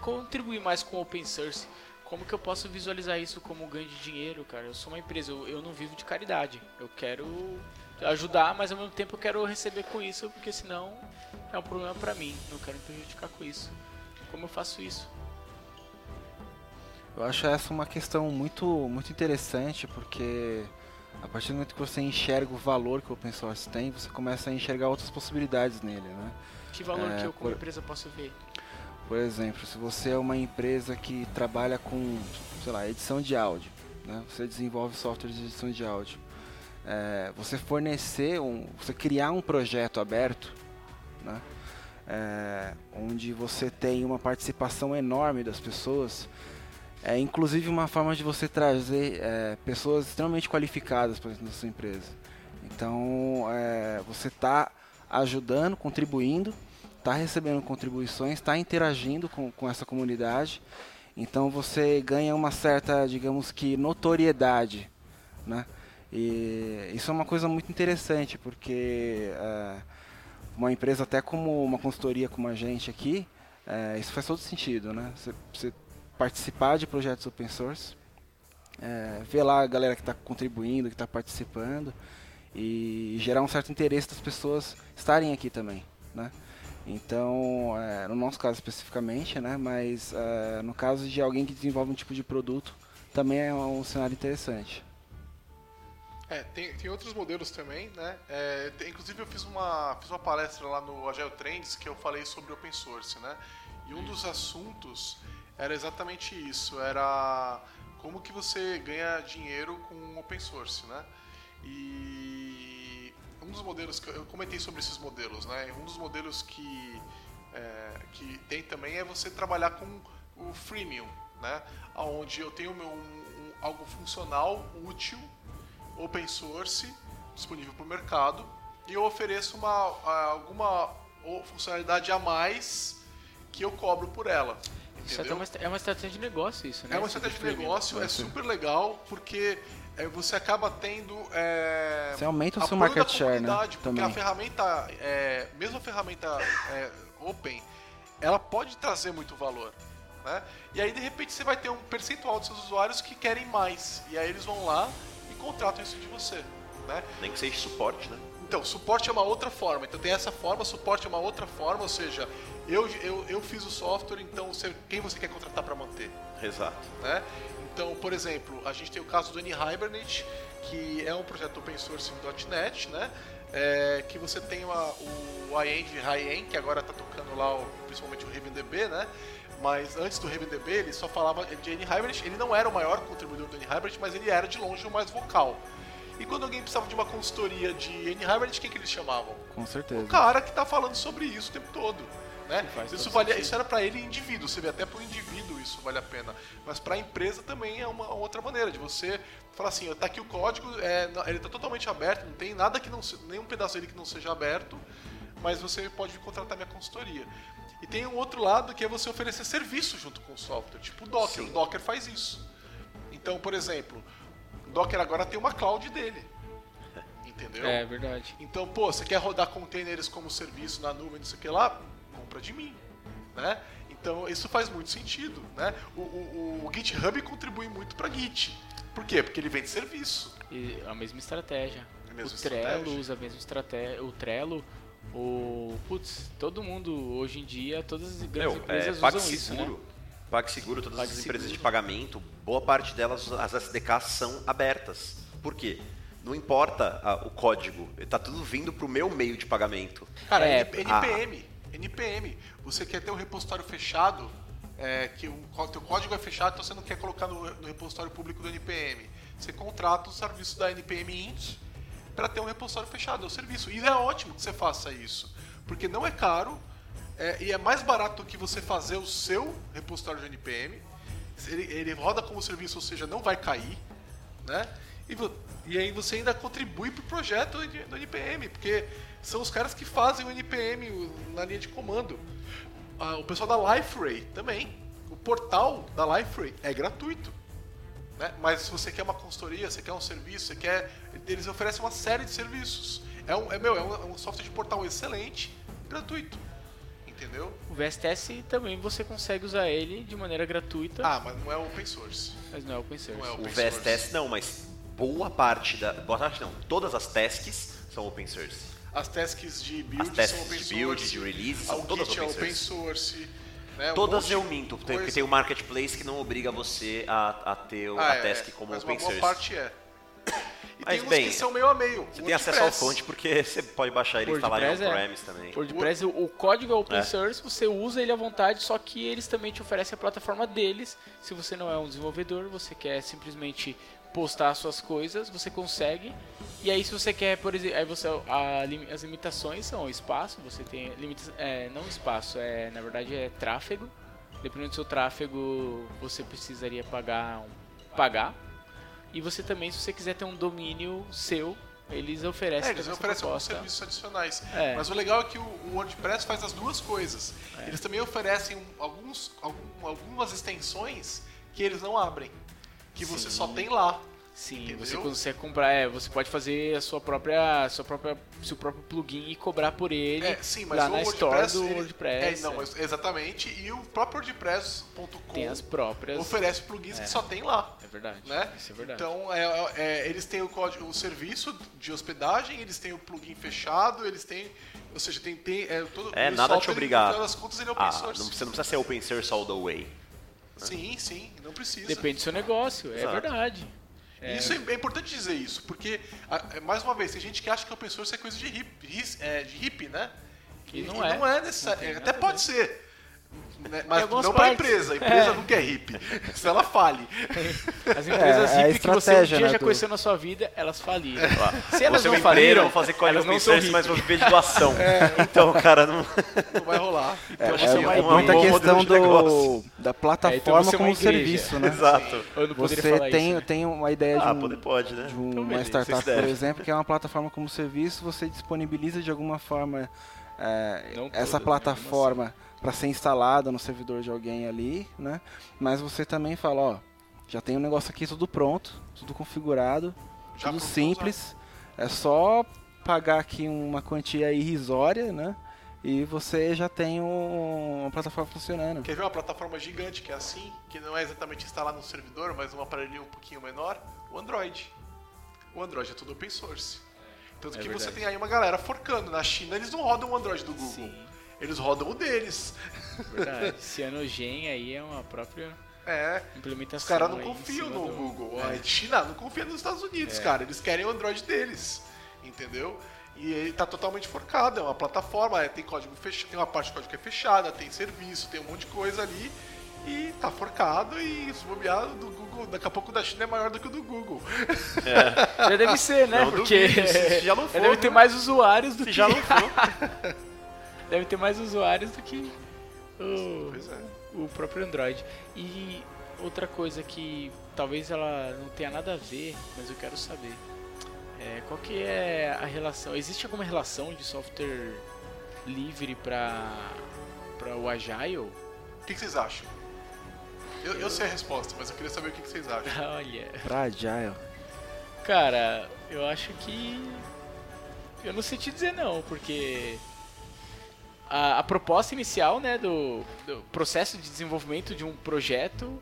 contribuir mais com o open source, como que eu posso visualizar isso como ganho de dinheiro, cara? Eu sou uma empresa, eu, eu não vivo de caridade. Eu quero ajudar, mas ao mesmo tempo eu quero receber com isso, porque senão é um problema pra mim. Não quero me prejudicar com isso. Como eu faço isso? Eu acho essa uma questão muito, muito interessante, porque a partir do momento que você enxerga o valor que o open source tem, você começa a enxergar outras possibilidades nele, né? Que valor É, que eu como por- empresa posso ver? Por exemplo, se você é uma empresa que trabalha com, sei lá, edição de áudio, né? Você desenvolve software de edição de áudio. É, você fornecer, um, você criar um projeto aberto, né? É, onde você tem uma participação enorme das pessoas, é inclusive uma forma de você trazer é, pessoas extremamente qualificadas para dentro da sua empresa. Então, é, você está ajudando, contribuindo, está recebendo contribuições, está interagindo com, com essa comunidade. Então você ganha uma certa, digamos que, notoriedade. Né? E isso é uma coisa muito interessante, porque é, uma empresa até como uma consultoria como a gente aqui, é, isso faz todo sentido. Né? Você, você participar de projetos open source, é, ver lá a galera que está contribuindo, que está participando e gerar um certo interesse das pessoas estarem aqui também, né? Então, é, no nosso caso especificamente, né? Mas é, no caso de alguém que desenvolve um tipo de produto, também é um cenário interessante. É, tem, tem outros modelos também, né? É, tem, inclusive eu fiz uma, fiz uma palestra lá no Agile Trends que eu falei sobre open source, né? E um dos assuntos era exatamente isso, era como que você ganha dinheiro com open source, né? E um dos modelos que eu comentei sobre esses modelos, né? Um dos modelos que é, que tem também é você trabalhar com o freemium, né? Onde eu tenho meu, um, um, algo funcional, útil, open source, disponível para o mercado e eu ofereço uma alguma funcionalidade a mais que eu cobro por ela. Isso é uma, é uma estratégia de negócio, isso, né? É uma estratégia de negócio, é super legal, porque é, você acaba tendo. É, você aumenta o seu market share, né? Porque Também. a ferramenta, é, mesmo a ferramenta é, open, ela pode trazer muito valor. Né? E aí, de repente, você vai ter um percentual dos seus usuários que querem mais. E aí eles vão lá e contratam isso de você. Né? Nem que seja suporte, né? Então, suporte é uma outra forma. Então tem essa forma, suporte é uma outra forma, ou seja, eu, eu, eu fiz o software, então você, quem você quer contratar para manter? Exato. Né? Então, por exemplo, a gente tem o caso do N-Hibernate, que é um projeto open source em .NET, né? É, que você tem uma, o iEng High-End, que agora está tocando lá, o, principalmente o RavenDB, né? Mas antes do RavenDB, ele só falava de N-Hibernate. Ele não era o maior contribuidor do N-Hibernate, mas ele era de longe o mais vocal. E quando alguém precisava de uma consultoria de N-Hibernate, quem que eles chamavam? Com certeza. O cara que está falando sobre isso o tempo todo. Né? Isso, vale, isso era para ele indivíduo, você vê até para o indivíduo isso vale a pena. Mas para a empresa também é uma outra maneira de você falar assim, está aqui o código, é, ele está totalmente aberto, não tem nada que não nenhum pedaço dele que não seja aberto, mas você pode contratar minha consultoria. E tem um outro lado que é você oferecer serviço junto com o software, tipo o Docker. Sim. O Docker faz isso. Então, por exemplo, Docker agora tem uma cloud dele. Entendeu? É verdade. Então, pô, você quer rodar containers como serviço na nuvem, não sei o que lá? compra de mim, né? Então isso faz muito sentido, né? O, o, o GitHub contribui muito para Git. Por quê? Porque ele vende serviço. E a mesma estratégia. A mesma o estratégia. Trello usa a mesma estratégia. O Trello, o putz, todo mundo hoje em dia, todas as grandes Meu, empresas é, usam isso, né? PagSeguro, todas as empresas de pagamento, boa parte delas, as SDKs são abertas. Por quê? Não importa a, o código, está tudo vindo para o meu meio de pagamento. Cara, é, NPM. A, NPM. Você quer ter um repositório fechado, é, que o teu código é fechado, então você não quer colocar no, no repositório público do NPM. Você contrata o serviço da NPM Int para ter um repositório fechado, é o serviço. E é ótimo que você faça isso, porque não é caro é, e é mais barato que você fazer o seu repositório de NPM. Ele, ele roda como serviço, ou seja, não vai cair, né? E, e aí você ainda contribui para o projeto do NPM, porque são os caras que fazem o NPM na linha de comando. Ah, o pessoal da LifeRay também. O portal da LifeRay é gratuito. Né? Mas se você quer uma consultoria, você quer um serviço, você quer. Eles oferecem uma série de serviços. É um, é, meu, é um, é um software de portal excelente, gratuito. Entendeu? O VSTS também você consegue usar ele de maneira gratuita. Ah, mas não é open source. Mas não é open source. Não é open o VSTS não, mas boa parte da. Boa parte não, todas as tasks são open source. As tasks de build As tasks são open de build, source. de release, são o todas Git open é open source. source. Né? Um Todas eu minto, porque tem o marketplace que não obriga você a, a ter Ah, a é, task como mas open uma boa source. parte é. E Mas, tem uns bem, que são meio a meio. Você tem acesso ao fonte porque *laughs* você pode baixar ele e instalar em WordPress é. on-premise também. WordPress, o, o código é open É. source, você usa ele à vontade, só que eles também te oferecem a plataforma deles. Se você não é um desenvolvedor, você quer simplesmente postar suas coisas, você consegue. E aí se você quer, por exemplo, aí você a as limitações são o espaço, você tem limitas, é, não espaço, é na verdade é tráfego. Dependendo do seu tráfego, você precisaria pagar um, pagar. E você também, se você quiser ter um domínio seu, eles oferecem É, eles oferecem alguns proposta. serviços adicionais. É. Mas o legal é que o, WordPress faz as duas coisas. É. Eles também oferecem alguns, algum- algumas extensões que eles não abrem. Que você Sim. só tem lá. Sim, Entendeu? você consegue comprar, é, você pode fazer a sua própria, a sua própria, seu próprio plugin e cobrar por ele. É, sim, mas lá o na WordPress. store do ele- WordPress. É, não, é. mas- exatamente. E o próprio WordPress.com Tem as próprias. oferece plugins É. que só tem lá. É verdade. Né? Isso é verdade. Então, é, é- é, eles têm o, código, o serviço de hospedagem, eles têm o plugin fechado, eles têm. Ou seja, tem. tem é, todo, É, nada te obrigar. Das contas, ele é open Ah, source. não, você não precisa ser open source all the way. Sim, sim, não precisa. Depende do seu negócio, é Exato. verdade. E Isso é, é importante dizer isso, porque, a- é, mais uma vez, tem gente que acha que open source é coisa de hippie, ris- é, de hippie né? E não é. Não é necessário. Tem Até pode ser. Né, Mas não para a empresa. A empresa É. nunca é hippie. *laughs* Se ela fale. As empresas É, é hippie que você um dia né, já do- conheceu na sua vida, elas faliram. Se elas você *laughs* é não faliram, vão fazer elas não são source, mas hippie. vão viver de doação. Então, cara, não... Não vai rolar. É, você é, é uma é igreja. muita Um questão do, da É, plataforma então você é como serviço, né? *laughs* Exato. Eu não poderia Você falar tem, isso. né? tem uma ideia de Ah, um, poder pode, né? de um- Então, uma startup, por exemplo, que é uma plataforma como serviço, você disponibiliza de alguma forma é, essa né? plataforma para ser instalada no servidor de alguém ali, né? Mas você também fala, ó, já tem um negócio aqui tudo pronto, tudo configurado, Já tudo simples, é só pagar aqui uma quantia irrisória, né? E você já tem um- uma plataforma funcionando. Quer ver uma plataforma gigante que é assim, que não é exatamente instalar no servidor, mas um aparelhinho um pouquinho menor? O Android. O Android é tudo open source. Tanto É que você verdade. tem aí uma galera forcando. Na China eles não rodam o Android do Google. Sim, Eles rodam o deles. verdade. *laughs* Cyanogen aí é uma própria É. implementação. Os caras não confiam no do- Google. É. A China não confia nos Estados Unidos, É. cara. Eles querem o Android deles. Entendeu? E ele tá totalmente forcado, é uma plataforma, é, tem código fechado, tem uma parte do código que é fechada, tem serviço, tem um monte de coisa ali. E tá forcado e se bobear do Google, daqui a pouco o da China é maior do que o do Google. *laughs* Já deve ser, né? Não Porque duvido, se já não *laughs* for, deve ter né? mais usuários do Se que já não for. Deve ter mais usuários do que o, Pois é. o próprio Android. E outra coisa que talvez ela não tenha nada a ver, mas eu quero saber. É, qual que é a relação? Existe alguma relação de software livre para para o Agile? O que, que vocês acham? Eu, eu sei a resposta, mas eu queria saber o que, que vocês acham. *laughs* Olha, Pra Agile. cara, eu acho que eu não sei te dizer não, porque a, a proposta inicial, né, do, do processo de desenvolvimento de um projeto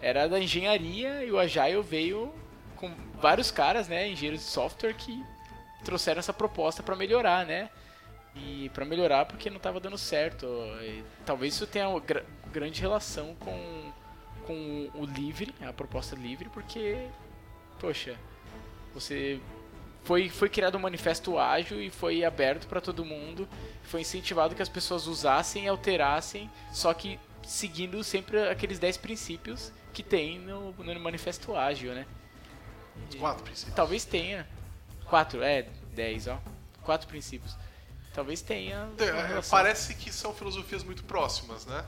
era da engenharia e o Agile veio com vários caras, né, engenheiros de software que trouxeram essa proposta para melhorar, né? E para melhorar porque não estava dando certo. E talvez isso tenha uma gra- grande relação com, com o livre, a proposta livre, porque poxa, você foi, foi criado um manifesto ágil e foi aberto para todo mundo, foi incentivado que as pessoas usassem e alterassem, só que seguindo sempre aqueles 10 princípios que tem no, no manifesto ágil, né? Os quatro princípios. Talvez tenha. Quatro, é, 10, ó. Quatro princípios. Talvez tenha. É. Parece que são filosofias muito próximas, né?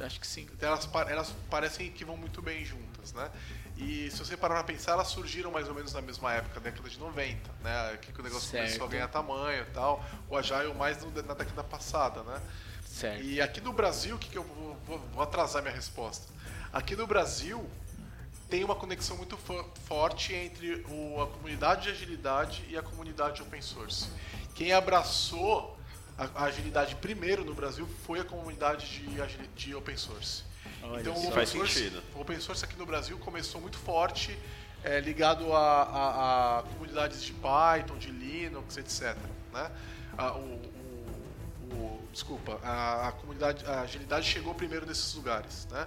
Acho que sim. Elas, elas parecem que vão muito bem juntas, né? E se você parar pra pensar, elas surgiram mais ou menos na mesma época, década de 90, né? Que o negócio Certo. começou a ganhar tamanho e tal. O Agile mais no- na década passada, né? Certo. E aqui no Brasil, o que, que eu vou, vou- vou atrasar minha resposta? Aqui no Brasil tem uma conexão muito fo- forte entre o- a comunidade de agilidade e a comunidade open source. Quem abraçou a, a agilidade primeiro no Brasil foi a comunidade de, de open source. Olha então, o open Faz source, sentido. o open source aqui no Brasil começou muito forte, é, ligado a, a- a comunidades de Python, de Linux, etc. Né? A- o, o- o- desculpa, a, a comunidade, a agilidade chegou primeiro nesses lugares, né?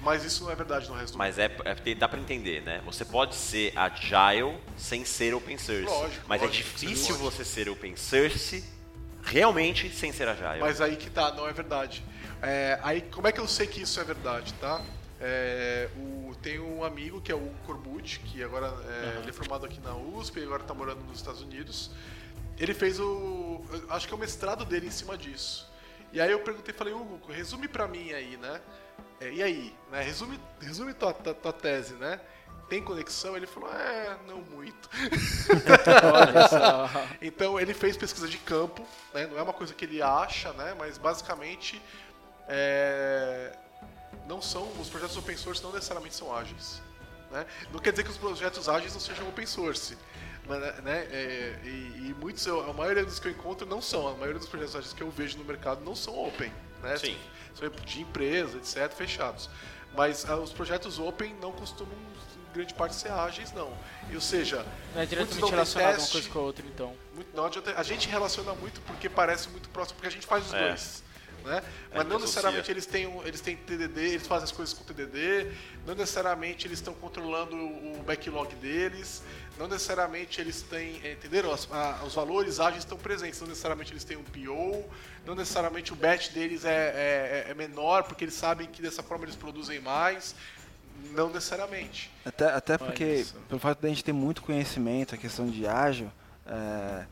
Mas isso não é verdade no resto do Mas é, é- dá pra entender, né? Você pode ser agile sem ser open source. Lógico, mas lógico, é difícil lógico. você ser open source realmente sem ser agile. Mas aí que tá, não é verdade. É, aí como é que eu sei que isso é verdade, tá? É, o, tem um amigo que é o Corbucci, que agora é, ele é formado aqui na USP e agora tá morando nos Estados Unidos. Ele fez o. Acho que é o mestrado dele em cima disso. E aí eu perguntei, falei, Hugo, resume pra mim aí, né? é, e aí, né? Resume, resume tua, tua, tua tese, né? Tem conexão? Ele falou, é, não muito. *laughs* Então ele fez pesquisa de campo, né? não é uma coisa que ele acha, né? mas basicamente é, não são os projetos open source não necessariamente são ágeis. Né? Não quer dizer que os projetos ágeis não sejam open source. Mas, né, é, e, e, muitos, a maioria dos que eu encontro não são. A maioria dos projetos ágeis que eu vejo no mercado não são open. Né? Sim. São de empresa, etc., fechados. Mas ah, os projetos open não costumam, grande parte, ser ágeis, não. E, ou seja, Não é diretamente não relacionado uma teste. coisa com a outra, então. muito, não adianta, a gente relaciona muito porque parece muito próximo, porque a gente faz os É. dois. Né? É, Mas não que necessariamente eles têm, eles têm TDD, eles fazem as coisas com TDD, não necessariamente eles estão controlando o backlog deles, não necessariamente eles têm, é, entenderam? As- a- os valores ágeis estão presentes, não necessariamente eles têm um PO, não necessariamente o batch deles é, é- é menor, porque eles sabem que dessa forma eles produzem mais, não necessariamente. Até, até porque, isso. pelo fato de a gente ter muito conhecimento, a questão de ágil, é,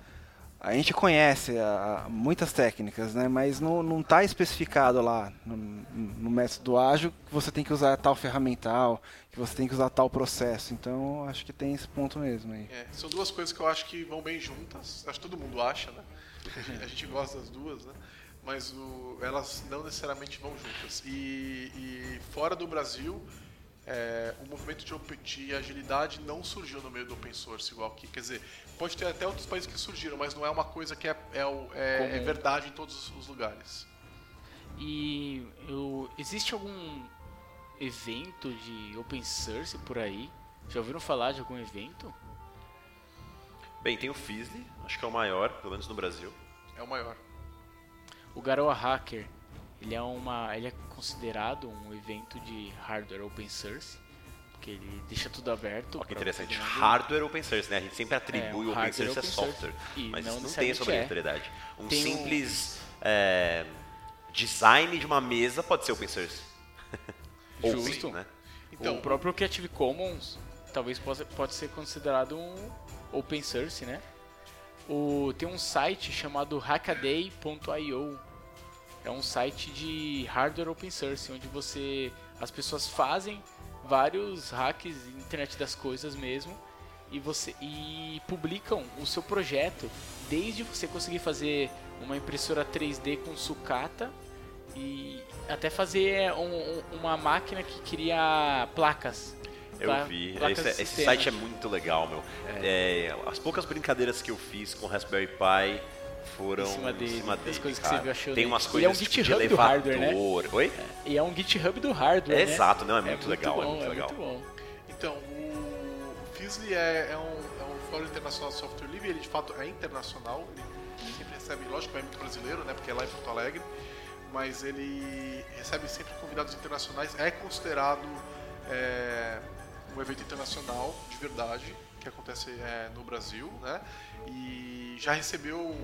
a gente conhece a- a- muitas técnicas, né? Mas não, não está especificado lá no, no método ágil que você tem que usar tal ferramental, que você tem que usar tal processo. Então, acho que tem esse ponto mesmo aí. É, são duas coisas que eu acho que vão bem juntas. Acho que todo mundo acha, né? A gente, a gente gosta das duas, né? Mas o- elas não necessariamente vão juntas. E, e fora do Brasil, é, o movimento de, open- de agilidade não surgiu no meio do open source igual aqui. Quer dizer, pode ter até outros países que surgiram, mas não é uma coisa que é, é, é- é verdade em todos os lugares. E eu, existe algum evento de open source por aí? Já ouviram falar de algum evento? Bem, tem o Fizzly, acho que é o maior, pelo menos no Brasil. É o maior. O Garoa Hacker, ele é uma, ele é considerado um evento de hardware open source, porque ele deixa tudo aberto. Ó, que interessante. Hardware open source, né? A gente sempre atribui É, o o open source a open source. software, E mas não não, tem essa necessariamente é. obrigatoriedade. Um Tem um- simples é, design de uma mesa pode ser open source. *laughs* Ou Justo. sim, né? Então, o próprio Creative Commons talvez possa pode ser considerado um open source, né? O, tem um site chamado hackaday.io. É um site de hardware open source, onde você as pessoas fazem vários hacks, internet das coisas mesmo, e você e publicam o seu projeto, desde você conseguir fazer uma impressora 3D com sucata e até fazer um- um- uma máquina que cria placas. Eu vi. Esse, esse site é muito legal, meu. É, as poucas brincadeiras que eu fiz com Raspberry Pi foram Em cima dele, das dele, coisas que cara. você viu, achou Tem umas coisas é um tipo, GitHub de do hardware, né? Oi? E é um GitHub do hardware, É né? exato, não, é muito legal, é bom, muito legal. muito. Então, o, Fizzly é, é um, é um fórum internacional de software livre, ele de fato é internacional, ele sempre recebe, lógico, é muito brasileiro, né, porque é lá em Porto Alegre, mas ele recebe sempre convidados internacionais, é considerado é, um evento internacional de verdade, que acontece é, no Brasil, né, e já recebeu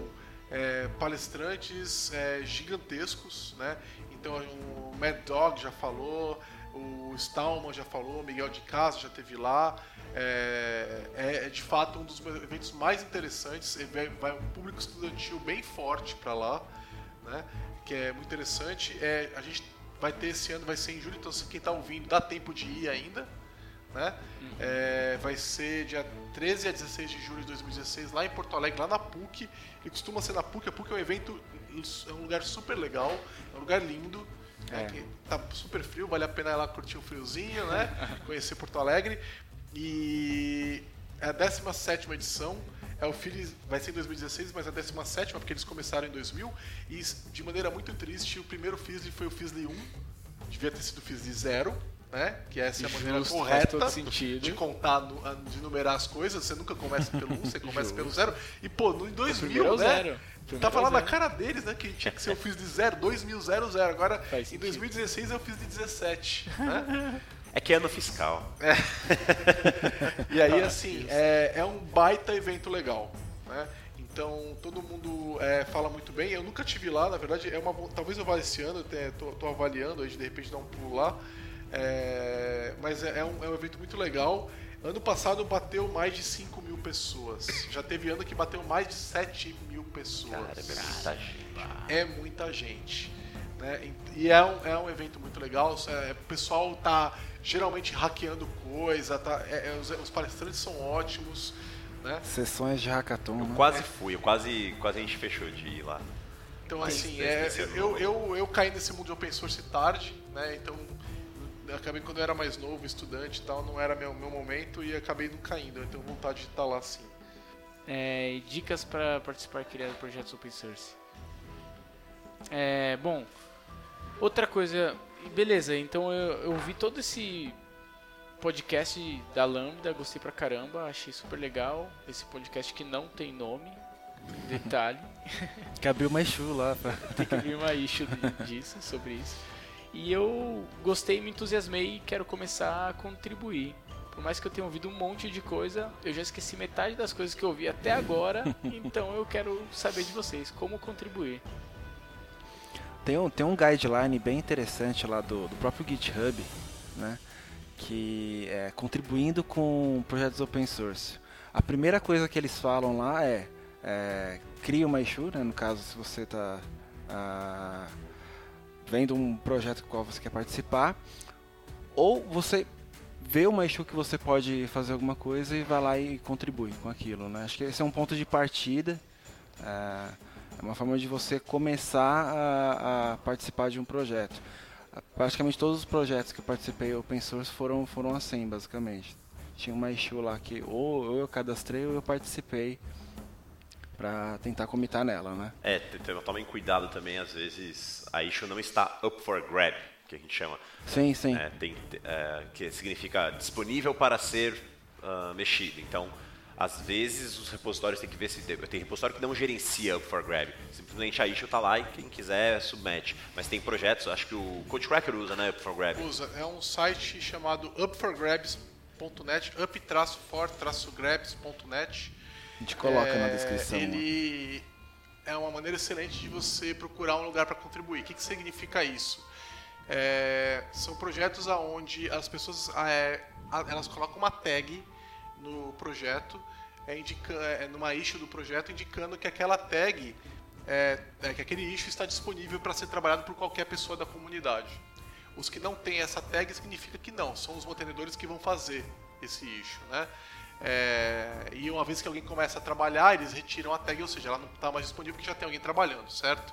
é, palestrantes é, gigantescos, né, então o Mad Dog já falou, o Stallman já falou, Miguel de Casa já teve lá. É, é- é de fato um dos eventos mais interessantes. Vai, vai um público estudantil bem forte para lá, né? Que é muito interessante. É, a gente vai ter esse ano, vai ser em julho, então se quem está ouvindo dá tempo de ir ainda, né? É, vai ser dia 13 a 16 de julho de 2016 lá em Porto Alegre, lá na PUC. Ele costuma ser na PUC. A PUC é um evento, é um lugar super legal, é um lugar lindo. né, É. que tá super frio, vale a pena ir lá curtir um friozinho, né? *laughs* Conhecer Porto Alegre. E é a 17 edição. É o Phillies, vai ser em 2016, mas a 17 porque eles começaram em 2000. E de maneira muito triste, o primeiro Fizzly foi o Fizzly 1. Devia ter sido o Fizzly 0, né? Que essa é a maneira Justo, correta todo sentido. de contar, de numerar as coisas. Você nunca começa pelo 1, você começa pelo 0. E pô, no, em primeiro é 2000, o né? zero. Primeiro Tava é o lá na zero. cara deles, né? Que tinha que ser o Fizzly 0, 2000, 0, 0. Agora, Faz em sentido. 2016 é o Fizzly 17, né? *laughs* É que é ano fiscal. *laughs* E aí, assim, é, é um baita evento legal, né? Então, todo mundo é, fala muito bem. Eu nunca tive lá, na verdade, é uma, talvez eu vá esse ano, eu tô avaliando, aí de repente dar um pulo lá. É, mas é, é um, é um evento muito legal. Ano passado bateu mais de 5 mil pessoas. Já teve ano que bateu mais de 7 mil pessoas. Cara, é muita gente. É muita gente. Né? E é um, é um evento muito legal. É, o pessoal tá geralmente hackeando coisa, tá, é, é, os, os, palestrantes são ótimos. Né? Sessões de hackathon. Eu né? quase fui, eu quase, quase a gente fechou de ir lá. Então, assim, é, eu, eu, eu caí nesse mundo de open source tarde, né? Então, acabei quando eu era mais novo, estudante e tal, não era meu, meu momento e acabei não caindo. Então, vontade de estar lá sim. É, dicas para participar e criar projetos open source. É, bom, outra coisa, beleza, então eu, eu vi todo esse podcast da Lambda, gostei pra caramba, achei super legal. Esse podcast que não tem nome, detalhe. *laughs* que abriu uma issue lá. Pra... tem que abrir uma *laughs* issue disso, sobre isso. E eu gostei, me entusiasmei e quero começar a contribuir. Por mais que eu tenha ouvido um monte de coisa, eu já esqueci metade das coisas que eu ouvi até agora, *laughs* então eu quero saber de vocês, como contribuir. Tem um, tem um guideline bem interessante lá do, do próprio GitHub, né? Que é contribuindo com projetos open source. A primeira coisa que eles falam lá é, é cria uma issue, né? no caso se você está ah, vendo um projeto com qual você quer participar, ou você vê uma issue que você pode fazer alguma coisa e vai lá e contribui com aquilo. Né? Acho que esse é um ponto de partida. É, é uma forma de você começar a, a, participar de um projeto. Praticamente todos os projetos que eu participei open source foram, foram assim, basicamente. Tinha uma issue lá que ou eu cadastrei ou eu participei para tentar comitar nela, né? É, tomem cuidado também, às vezes a issue não está up for grab, que a gente chama. Sim, sim. É, tem, é, que significa disponível para ser uh, mexido. Então, às vezes os repositórios têm que ver se tem repositório que não gerencia up for grab. Simplesmente a issue está lá e quem quiser submete. Mas tem projetos, acho que o CodeCracker usa, né, up for grab. Usa, é um site chamado upforgrabs.net, up-for-grabs.net. A gente coloca é, na descrição. Ele é uma maneira excelente de você procurar um lugar para contribuir. O que, que significa isso? É, são projetos onde as pessoas é, elas colocam uma tag no projeto, é, indica, é, numa issue do projeto, indicando que aquela tag, é, é, que aquele issue está disponível para ser trabalhado por qualquer pessoa da comunidade. Os que não têm essa tag significa que não, são os mantenedores que vão fazer esse issue, né? É, e uma vez que alguém começa a trabalhar, eles retiram a tag, ou seja, ela não está mais disponível porque já tem alguém trabalhando, certo?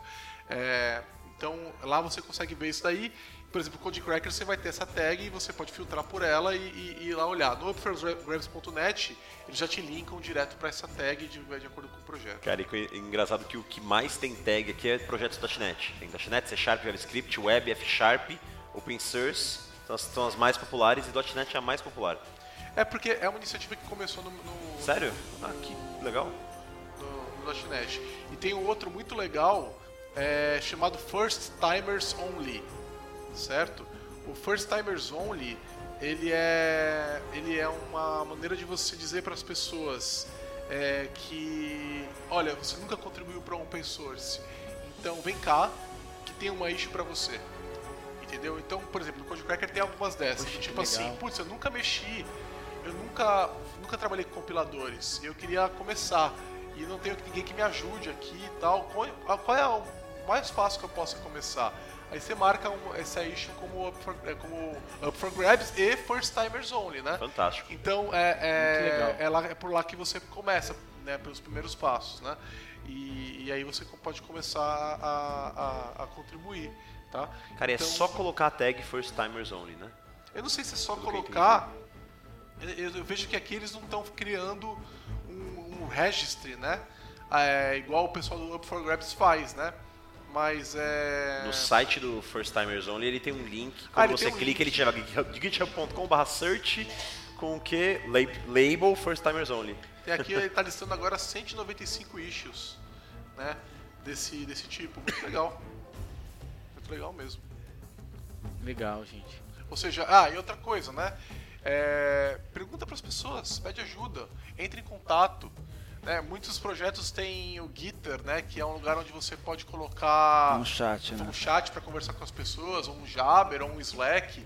É, então lá você consegue ver isso daí por exemplo, o CodeCracker você vai ter essa tag e você pode filtrar por ela e, e, e ir lá olhar. No upforgrabs.net eles já te linkam direto para essa tag de, de, acordo com o projeto. Cara, e é engraçado que o que mais tem tag aqui é projetos .NET. Tem .NET, C Sharp, JavaScript, Web, F Sharp, Open Source, são as, são as mais populares e .NET é a mais popular. É porque é uma iniciativa que começou no... no Sério? Ah, que legal. No, no .NET. E tem um outro muito legal é, chamado First Timers Only certo? O First Timers Only, ele é, ele é uma maneira de você dizer para as pessoas é, que, olha, você nunca contribuiu para um open source, então vem cá que tem uma issue para você. Entendeu? Então, por exemplo, no CodeCracker tem algumas dessas. Poxa, tipo assim, putz, eu nunca mexi, eu nunca, nunca trabalhei com compiladores, eu queria começar e não tenho ninguém que me ajude aqui e tal. Qual, qual é o mais fácil que eu possa começar? Aí você marca um, essa issue como up, for, é, como up for grabs e first timers only, né? Fantástico. Então é, é, é, lá, é por lá que você começa, né? Pelos primeiros passos, né? E, e aí você pode começar a, a, a contribuir, tá? Cara, é então, é só colocar a tag first timers only, né? Eu não sei se é só colocar. Eu, eu, vejo que aqui eles não estão criando um, um registry, né? É, igual o pessoal do Up for Grabs faz, né? Mas é. No site do First Timers Only ele tem um link. Quando ah, você um clica, link. ele te leva github.com/barra search com o que? Label First Timers Only. E aqui ele está listando agora 195 issues, né? Desse, desse tipo. Muito legal. Muito legal mesmo. Legal, gente. Ou seja, ah, e outra coisa, né? É, pergunta para as pessoas, pede ajuda, entre em contato. Né, muitos projetos têm o Gitter, né, que é um lugar onde você pode colocar um chat, né? um chat para conversar com as pessoas, ou um Jabber, ou um Slack.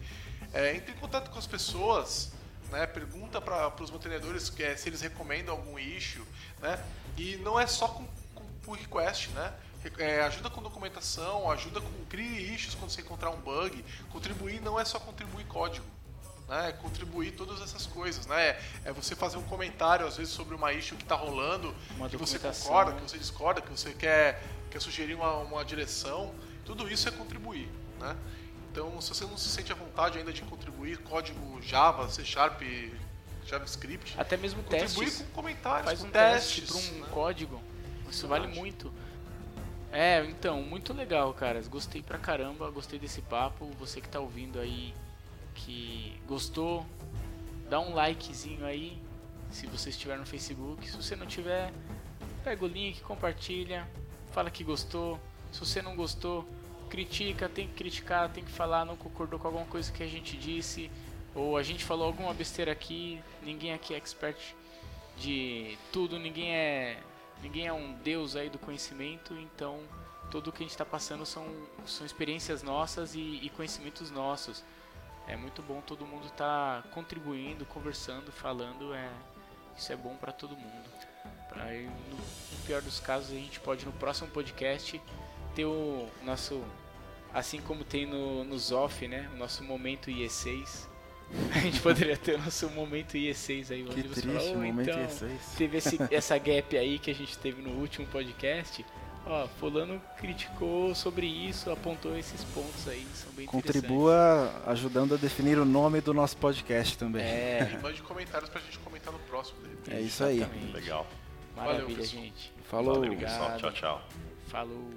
É, entre em contato com as pessoas, né, pergunta para os mantenedores que, é, se eles recomendam algum issue, né, e não é só com, com pull request, né, é, ajuda com documentação, ajuda com crie issues quando você encontrar um bug. Contribuir não é só contribuir código. Né, é contribuir todas essas coisas, né? É você fazer um comentário às vezes sobre uma issue que está rolando, Uma que você concorda, que você discorda, que você quer, quer sugerir uma, uma direção. Tudo isso é contribuir, né? Então, se você não se sente à vontade ainda de contribuir, código Java, C Sharp, JavaScript, Até mesmo contribuir testes. com comentários, Faz com um testes, teste para um né? código. Isso Verdade. vale muito. É, então, muito legal, caras. Gostei pra caramba, gostei desse papo. Você que tá ouvindo aí, que gostou, dá um likezinho aí. Se você estiver no Facebook. Se você não tiver, pega o link, compartilha, fala que gostou. Se você não gostou, critica, tem que criticar, tem que falar, não concordou com alguma coisa que a gente disse. Ou a gente falou alguma besteira aqui, ninguém aqui é expert de tudo, ninguém é ninguém é um deus aí do conhecimento, então tudo que a gente está passando são, são experiências nossas e, e conhecimentos nossos. É muito bom todo mundo estar contribuindo, conversando, falando, é isso é bom para todo mundo. Pra, no, no pior dos casos, a gente pode no próximo podcast ter o nosso assim como tem no, no ZOF, né, o nosso momento IE6. *laughs* A gente poderia ter o nosso momento IE6 aí, Que onde você triste, fala, "Ô, momento então, E6. teve esse, essa gap aí que a gente teve no último podcast. Ó, fulano criticou sobre isso, apontou esses pontos aí, são bem Contribua ajudando a definir o nome do nosso podcast também. interessantes. E mande comentários pra gente comentar no próximo dele. É, É isso aí. exatamente. Legal. Maravilha, Valeu, pessoal. gente. Falou. Valeu, pessoal. Tchau, tchau. Falou.